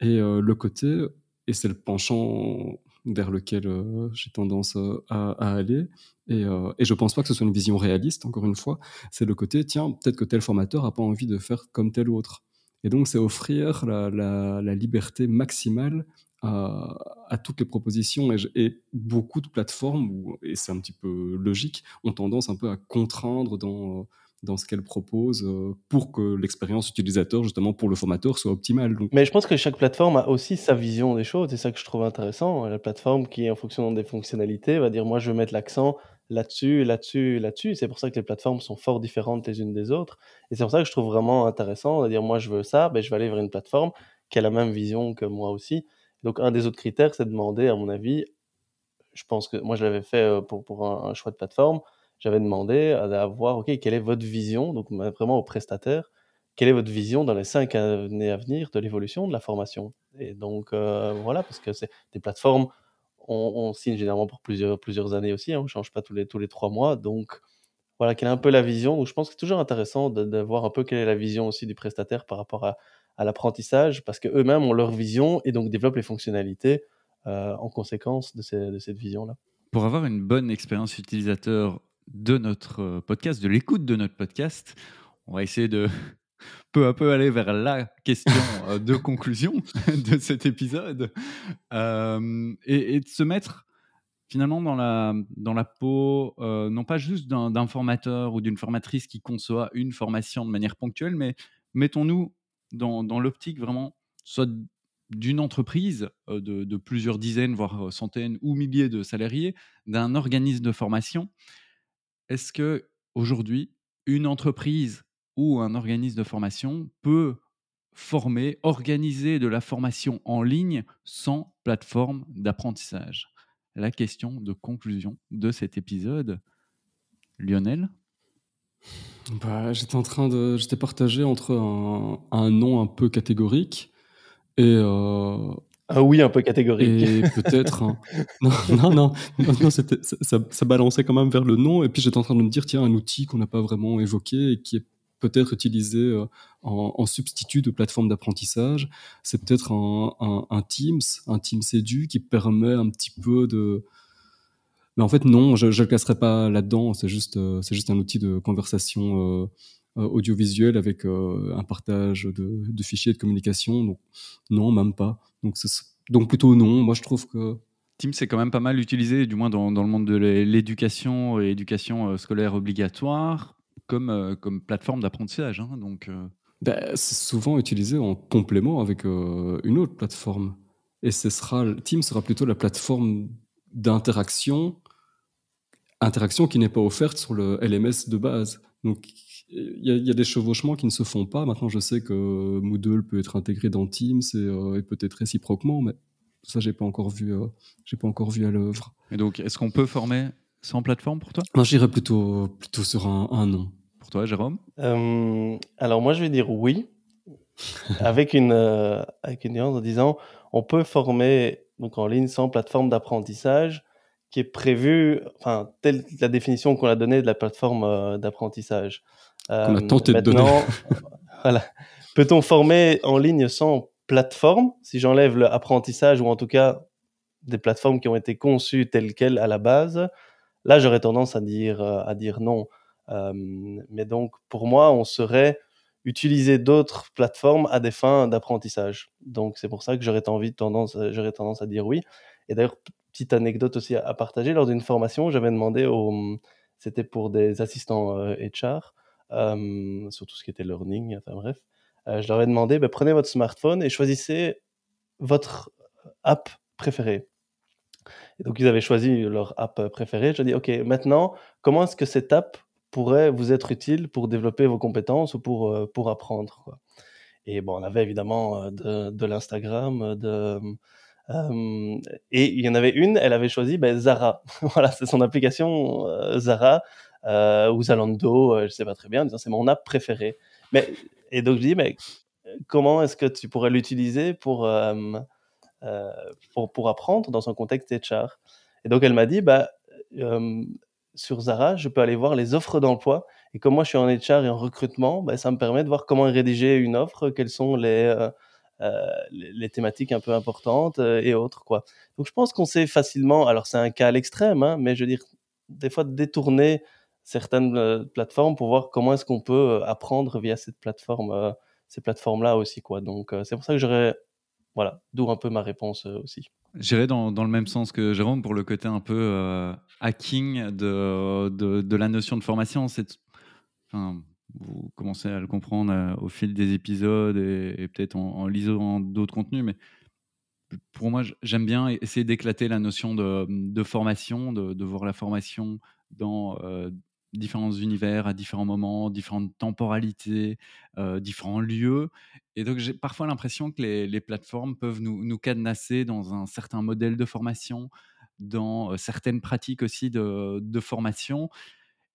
S2: Et euh, le côté, et c'est le penchant vers lequel j'ai tendance à, aller, et, et je pense pas que ce soit une vision réaliste, encore une fois, c'est le côté, tiens, peut-être que tel formateur a pas envie de faire comme tel autre. Et donc, c'est offrir la, liberté maximale à, toutes les propositions et, beaucoup de plateformes, et c'est un petit peu logique, ont tendance un peu à contraindre dans, dans ce qu'elles proposent euh, pour que l'expérience utilisateur, justement pour le formateur, soit optimale.
S3: Mais je pense que chaque plateforme a aussi sa vision des choses, c'est ça que je trouve intéressant. La plateforme qui, en fonction des fonctionnalités, va dire moi je veux mettre l'accent là-dessus, là-dessus, là-dessus. C'est pour ça que les plateformes sont fort différentes les unes des autres. Et c'est pour ça que je trouve vraiment intéressant de dire moi je veux ça, ben, je vais aller vers une plateforme qui a la même vision que moi aussi. Donc, un des autres critères, c'est de demander, à mon avis, je pense que moi, je l'avais fait euh, pour, pour un, choix de plateforme, j'avais demandé à, voir, OK, quelle est votre vision, donc vraiment au prestataire, quelle est votre vision dans les cinq années à venir de l'évolution de la formation? Et donc, euh, voilà, parce que c'est des plateformes, on, signe généralement pour plusieurs, plusieurs années aussi, hein, on ne change pas tous les, tous les trois mois, donc voilà, quelle est un peu la vision. Donc, je pense que c'est toujours intéressant de, de, voir un peu quelle est la vision aussi du prestataire par rapport à, l'apprentissage parce qu'eux-mêmes ont leur vision et donc développent les fonctionnalités euh, en conséquence de, cette vision-là.
S1: Pour avoir une bonne expérience utilisateur de notre euh, podcast, de l'écoute de notre podcast, on va essayer de peu à peu aller vers la question euh, de conclusion de cet épisode et, de se mettre finalement dans la, dans la peau, non pas juste d'un formateur ou d'une formatrice qui conçoit une formation de manière ponctuelle, mais mettons-nous dans, l'optique vraiment, soit d'une entreprise euh, de, plusieurs dizaines, voire euh, centaines ou milliers de salariés, d'un organisme de formation. Est-ce que aujourd'hui, une entreprise ou un organisme de formation peut former, organiser de la formation en ligne sans plateforme d'apprentissage La question de conclusion de cet épisode, Lionel?
S2: Bah, j'étais en train de, j'étais partagé entre un, un nom un peu catégorique et euh,
S3: un oui un peu catégorique.
S2: Et peut-être non, non, non, non, c'était, ça, ça, balançait quand même vers le non. Et puis j'étais en train de me dire, tiens, un outil qu'on n'a pas vraiment évoqué et qui est peut-être utilisé euh, en, substitut de plateforme d'apprentissage, c'est peut-être un, Teams, un Teams Edu qui permet un petit peu de mais en fait, non, je ne le classerai pas là-dedans. C'est juste, euh, c'est juste un outil de conversation euh, audiovisuelle avec un partage de, fichiers de communication. Donc, non, même pas. Donc, plutôt non. Moi, je trouve que.
S1: Teams, c'est quand même pas mal utilisé, du moins dans le monde de l'éducation et éducation scolaire obligatoire, comme, comme plateforme d'apprentissage. Hein, donc.
S2: Ben, c'est souvent utilisé en complément avec une autre plateforme. Et ce sera, Teams sera plutôt la plateforme d'interaction interaction qui n'est pas offerte sur le LMS de base. Donc, il y, a des chevauchements qui ne se font pas. Maintenant, je sais que Moodle peut être intégré dans Teams et, euh, peut-être réciproquement, mais ça, j'ai pas encore vu. Euh, j'ai pas encore vu à l'œuvre.
S1: Et donc, est-ce qu'on peut former sans plateforme pour toi?
S2: Moi, j'irais plutôt plutôt sur un, un non.
S1: Pour toi, Jérôme?
S3: Euh, Alors moi, je vais dire oui, avec une avec une nuance en disant on peut former donc en ligne sans plateforme d'apprentissage qui est prévu, enfin, telle la définition qu'on a donnée de la plateforme euh, d'apprentissage.
S2: Euh, on a tenté de donner.
S3: voilà. Peut-on former en ligne sans plateforme? Si j'enlève l'apprentissage ou en tout cas des plateformes qui ont été conçues telles quelles à la base, là j'aurais tendance à dire, euh, à dire non. mais donc pour moi, on serait utiliser d'autres plateformes à des fins d'apprentissage. Donc c'est pour ça que j'aurais tendance, j'aurais tendance à dire oui. Et d'ailleurs, petite anecdote aussi à, partager. Lors d'une formation, j'avais demandé au, c'était pour des assistants HR, euh, euh, sur tout ce qui était learning, enfin bref. Euh, je leur ai demandé, ben, prenez votre smartphone et choisissez votre app préférée. Donc, ils avaient choisi leur app préférée. Je dis, OK, maintenant, comment est-ce que cette app pourrait vous être utile pour développer vos compétences ou pour, pour apprendre, quoi? Et bon, on avait évidemment de, de l'Instagram, de, et il y en avait une, elle avait choisi ben, Zara. voilà, c'est son application Zara ou Zalando, je sais pas très bien, en disant c'est mon app préférée. Mais, et donc je dis, mais comment est-ce que tu pourrais l'utiliser pour, pour, pour, apprendre dans son contexte HR Et donc elle m'a dit, bah, sur Zara, je peux aller voir les offres d'emploi. Et comme moi, je suis en HR et en recrutement, bah, ça me permet de voir comment rédiger une offre, quelles sont les, les, thématiques un peu importantes et autres. Quoi. Donc je pense qu'on sait facilement, alors c'est un cas à l'extrême, hein, mais je veux dire, des fois détourner certaines plateformes pour voir comment est-ce qu'on peut apprendre via cette plateforme, ces plateformes-là aussi. Quoi. Donc c'est pour ça que j'aurais voilà, d'où un peu ma réponse euh, aussi.
S1: J'irai dans, dans, le même sens que Jérôme pour le côté un peu euh, hacking de, de, la notion de formation. C'est, vous commencez à le comprendre euh, au fil des épisodes et, peut-être en, lisant d'autres contenus, mais pour moi, j'aime bien essayer d'éclater la notion de, de formation, de, voir la formation dans différents univers à différents moments, différentes temporalités, euh, différents lieux. Et donc j'ai parfois l'impression que les, plateformes peuvent nous, nous, cadenasser dans un certain modèle de formation, dans euh, certaines pratiques aussi de, de formation.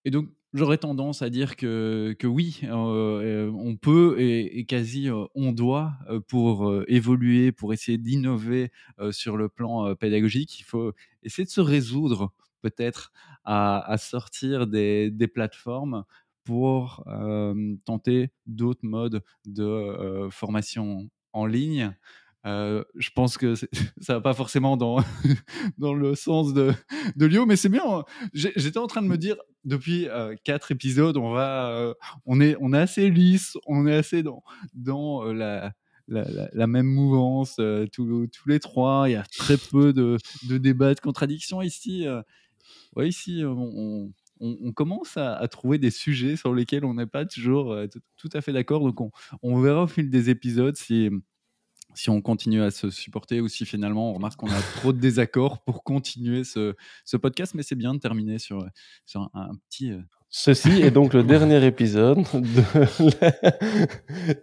S1: Et donc j'aurais tendance à dire que, que oui, euh, on peut et, quasi on doit pour évoluer, pour essayer d'innover sur le plan pédagogique, il faut essayer de se résoudre peut-être à, sortir des, plateformes pour tenter d'autres modes de formation en ligne. je pense que ça va pas forcément dans, dans le sens de, de Lio, mais c'est bien. Hein. J'étais en train de me dire, depuis quatre épisodes, on, va, on, est, on est assez lisse, on est assez dans, dans la, la, même mouvance, tous, tous, les trois. Il y a très peu de, de débats, de contradictions ici ouais, ici, on, on, commence à, trouver des sujets sur lesquels on n'est pas toujours tout à fait d'accord. Donc, on, verra au fil des épisodes si, si on continue à se supporter ou si finalement on remarque qu'on a trop de désaccords pour continuer ce, ce podcast. Mais c'est bien de terminer sur, sur un, petit.
S3: Ceci est donc le dernier épisode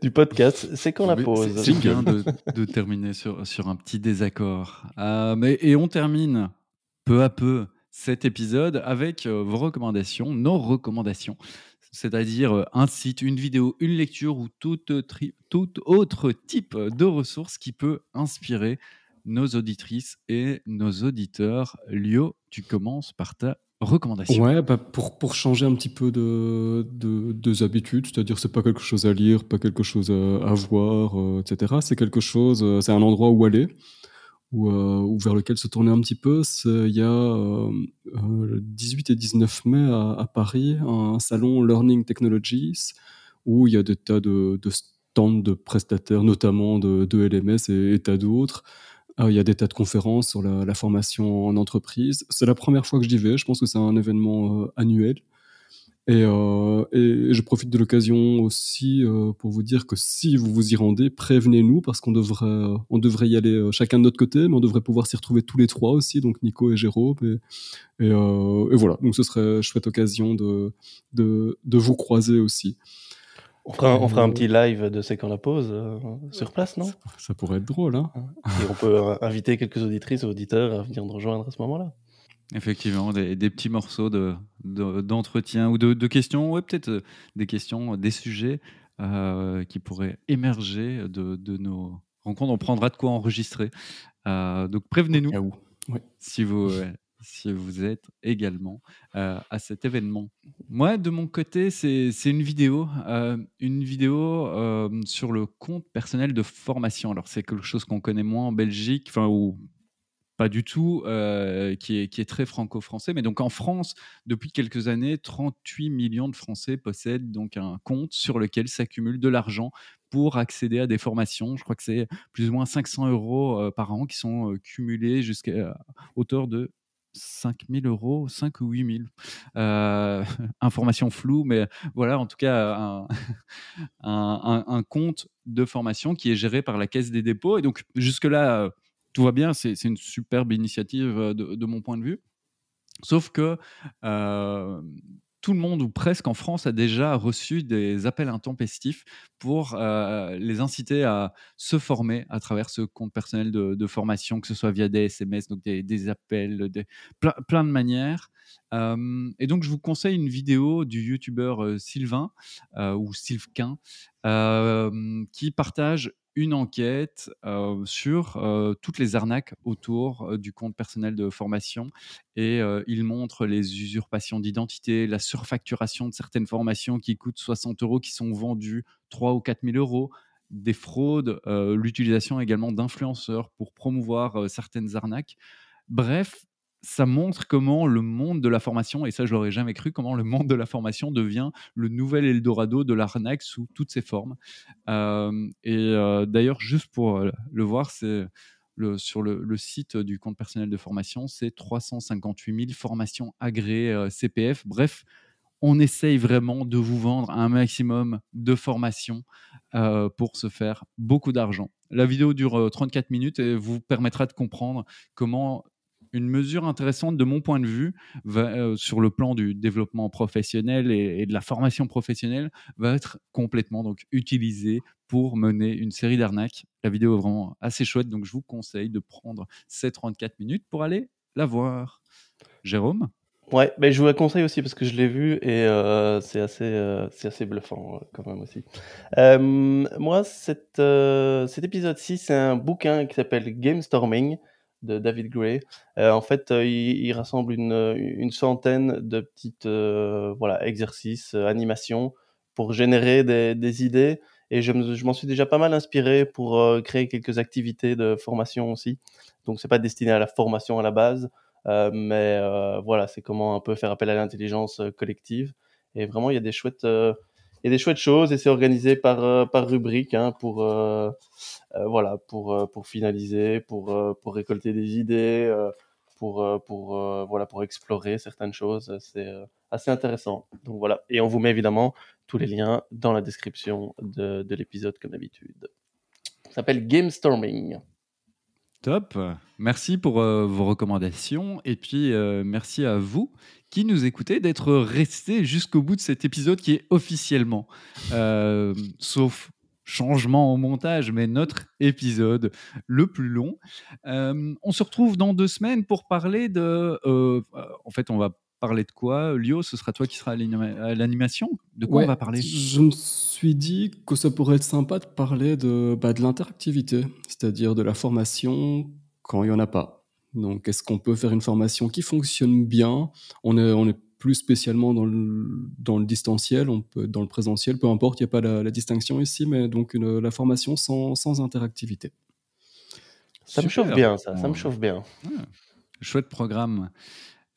S3: du podcast. C'est quand la pause.
S1: C'est bien de, de, terminer sur, sur un petit désaccord. Euh, mais, et on termine peu à peu cet épisode avec euh, vos recommandations, nos recommandations, c'est-à-dire euh, un site, une vidéo, une lecture ou tout, autre type de ressources qui peut inspirer nos auditrices et nos auditeurs. Lio, tu commences par ta recommandation.
S2: Ouais, bah pour, pour changer un petit peu de, de, habitudes, c'est-à-dire c'est pas quelque chose à lire, pas quelque chose à, voir, euh, etc. C'est quelque chose, c'est un endroit où aller ou, euh, vers lequel se tourner un petit peu, il y a euh, euh, le 18 et 19 mai à, Paris un salon Learning Technologies où il y a des tas de, stands de prestataires, notamment de, LMS et, tas d'autres. il y a des tas de conférences sur la formation en entreprise. C'est la première fois que j'y vais. Je pense que c'est un événement annuel. Euh, et, je profite de l'occasion aussi euh, pour vous dire que si vous vous y rendez, prévenez-nous parce qu'on devrait, on devrait y aller euh, chacun de notre côté, mais on devrait pouvoir s'y retrouver tous les trois aussi, donc Nico et Jérôme. Et, et, voilà, donc ce serait une chouette occasion de, de, de vous croiser aussi.
S3: On fera, on fera, un petit live de C'est quand la pause sur place, non?
S2: Ça, pourrait être drôle. Hein
S3: et on peut inviter quelques auditrices auditeurs à venir nous rejoindre à ce moment-là.
S1: Effectivement, des, petits morceaux d'entretien de, ou de, questions, ouais, peut-être euh, des questions, des sujets euh, qui pourraient émerger de, nos rencontres. On prendra de quoi enregistrer. Euh, donc prévenez-nous si, vous, si vous êtes également à cet événement. Moi, de mon côté, c'est une vidéo, une vidéo sur le compte personnel de formation. Alors c'est quelque chose qu'on connaît moins en Belgique, enfin ou pas du tout, euh, qui, est, très franco-français. Mais donc en France, depuis quelques années, 38 millions de Français possèdent donc un compte sur lequel s'accumule de l'argent pour accéder à des formations. Je crois que c'est plus ou moins 500 euros euh, par an qui sont euh, cumulés jusqu'à hauteur de 5 000 euros, 5 ou 8 000. Euh, information floue, mais voilà, en tout cas, un, compte de formation qui est géré par la Caisse des dépôts. Et donc, jusque-là, tout va bien, c'est une superbe initiative de, mon point de vue. Sauf que tout le monde ou presque en France a déjà reçu des appels intempestifs pour euh, les inciter à se former à travers ce compte personnel de, formation, que ce soit via des SMS, donc des, appels, plein, de manières. Euh, et donc, je vous conseille une vidéo du youtubeur euh, Sylvain ou Sylvain qui partage une enquête sur toutes les arnaques autour du compte personnel de formation et il montre les usurpations d'identité, la surfacturation de certaines formations qui coûtent 60 euros, qui sont vendues 3 ou 4 000 euros, des fraudes, l'utilisation également d'influenceurs pour promouvoir certaines arnaques. Bref, ça montre comment le monde de la formation, et ça je l'aurais jamais cru, comment le monde de la formation devient le nouvel Eldorado de l'arnaque sous toutes ses formes. Euh, et euh, d'ailleurs, juste pour euh, le voir, c'est sur le, site du compte personnel de formation, c'est 358 000 formations agréées CPF. Bref, on essaye vraiment de vous vendre un maximum de formations pour se faire beaucoup d'argent. La vidéo dure 34 minutes et vous permettra de comprendre comment une mesure intéressante de mon point de vue euh, sur le plan du développement professionnel et, de la formation professionnelle va être complètement donc utilisée pour mener une série d'arnaques. La vidéo est vraiment assez chouette, donc je vous conseille de prendre ces 34 minutes pour aller la voir. Jérôme?
S3: Ouais, mais je vous la conseille aussi parce que je l'ai vu et euh, c'est assez, euh, assez bluffant quand même aussi. moi, cet épisode-ci, c'est un bouquin qui s'appelle Game Storming de David Gray. Euh, en fait, euh, il, rassemble une, une, centaine de petites euh, voilà, exercices, animations pour générer des, des idées. Et je, je m'en suis déjà pas mal inspiré pour créer quelques activités de formation aussi. Donc, c'est pas destiné à la formation à la base, mais voilà, c'est comment un peu faire appel à l'intelligence collective. Et vraiment, il y a des chouettes il y a des chouettes choses et c'est organisé par, euh, par rubrique hein, pour, euh, euh, voilà, pour, pour finaliser, pour, pour récolter des idées, pour, pour, voilà, pour explorer certaines choses. C'est assez intéressant. Donc voilà. Et on vous met évidemment tous les liens dans la description de, de l'épisode comme d'habitude. Ça s'appelle Game Storming.
S1: Top. Merci pour euh, vos recommandations et puis euh, merci à vous qui nous écoutez d'être restés jusqu'au bout de cet épisode qui est officiellement, euh, sauf changement au montage, mais notre épisode le plus long. on se retrouve dans deux semaines pour parler de... en fait, on va parler de quoi Lio, ce sera toi qui sera à l'animation De quoi on va parler?
S2: Je me suis dit que ça pourrait être sympa de parler de, bah, de l'interactivité, c'est-à-dire de la formation quand il n'y en a pas. Donc, est-ce qu'on peut faire une formation qui fonctionne bien? On est, on est plus spécialement dans le, dans le distanciel, on peut dans le présentiel, peu importe, il n'y a pas la, distinction ici, mais donc une, la formation sans, sans interactivité.
S3: Ça me chauffe bien, ça, ça me chauffe bien.
S1: Ah, chouette programme.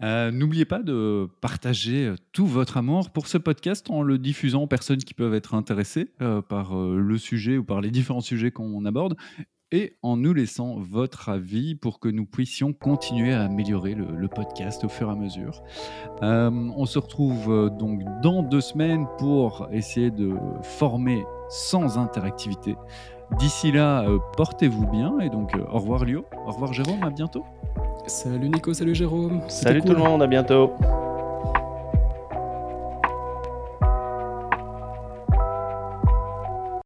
S1: Euh, n'oubliez pas de partager euh, tout votre amour pour ce podcast en le diffusant aux personnes qui peuvent être intéressées euh, par le sujet ou par les différents sujets qu'on aborde et en nous laissant votre avis pour que nous puissions continuer à améliorer le, podcast au fur et à mesure. on se retrouve donc dans deux semaines pour essayer de former sans interactivité. D'ici là, portez-vous bien et donc au revoir Lio, au revoir Jérôme, à bientôt.
S2: Salut Nico, salut Jérôme.
S3: Salut tout le monde, à bientôt.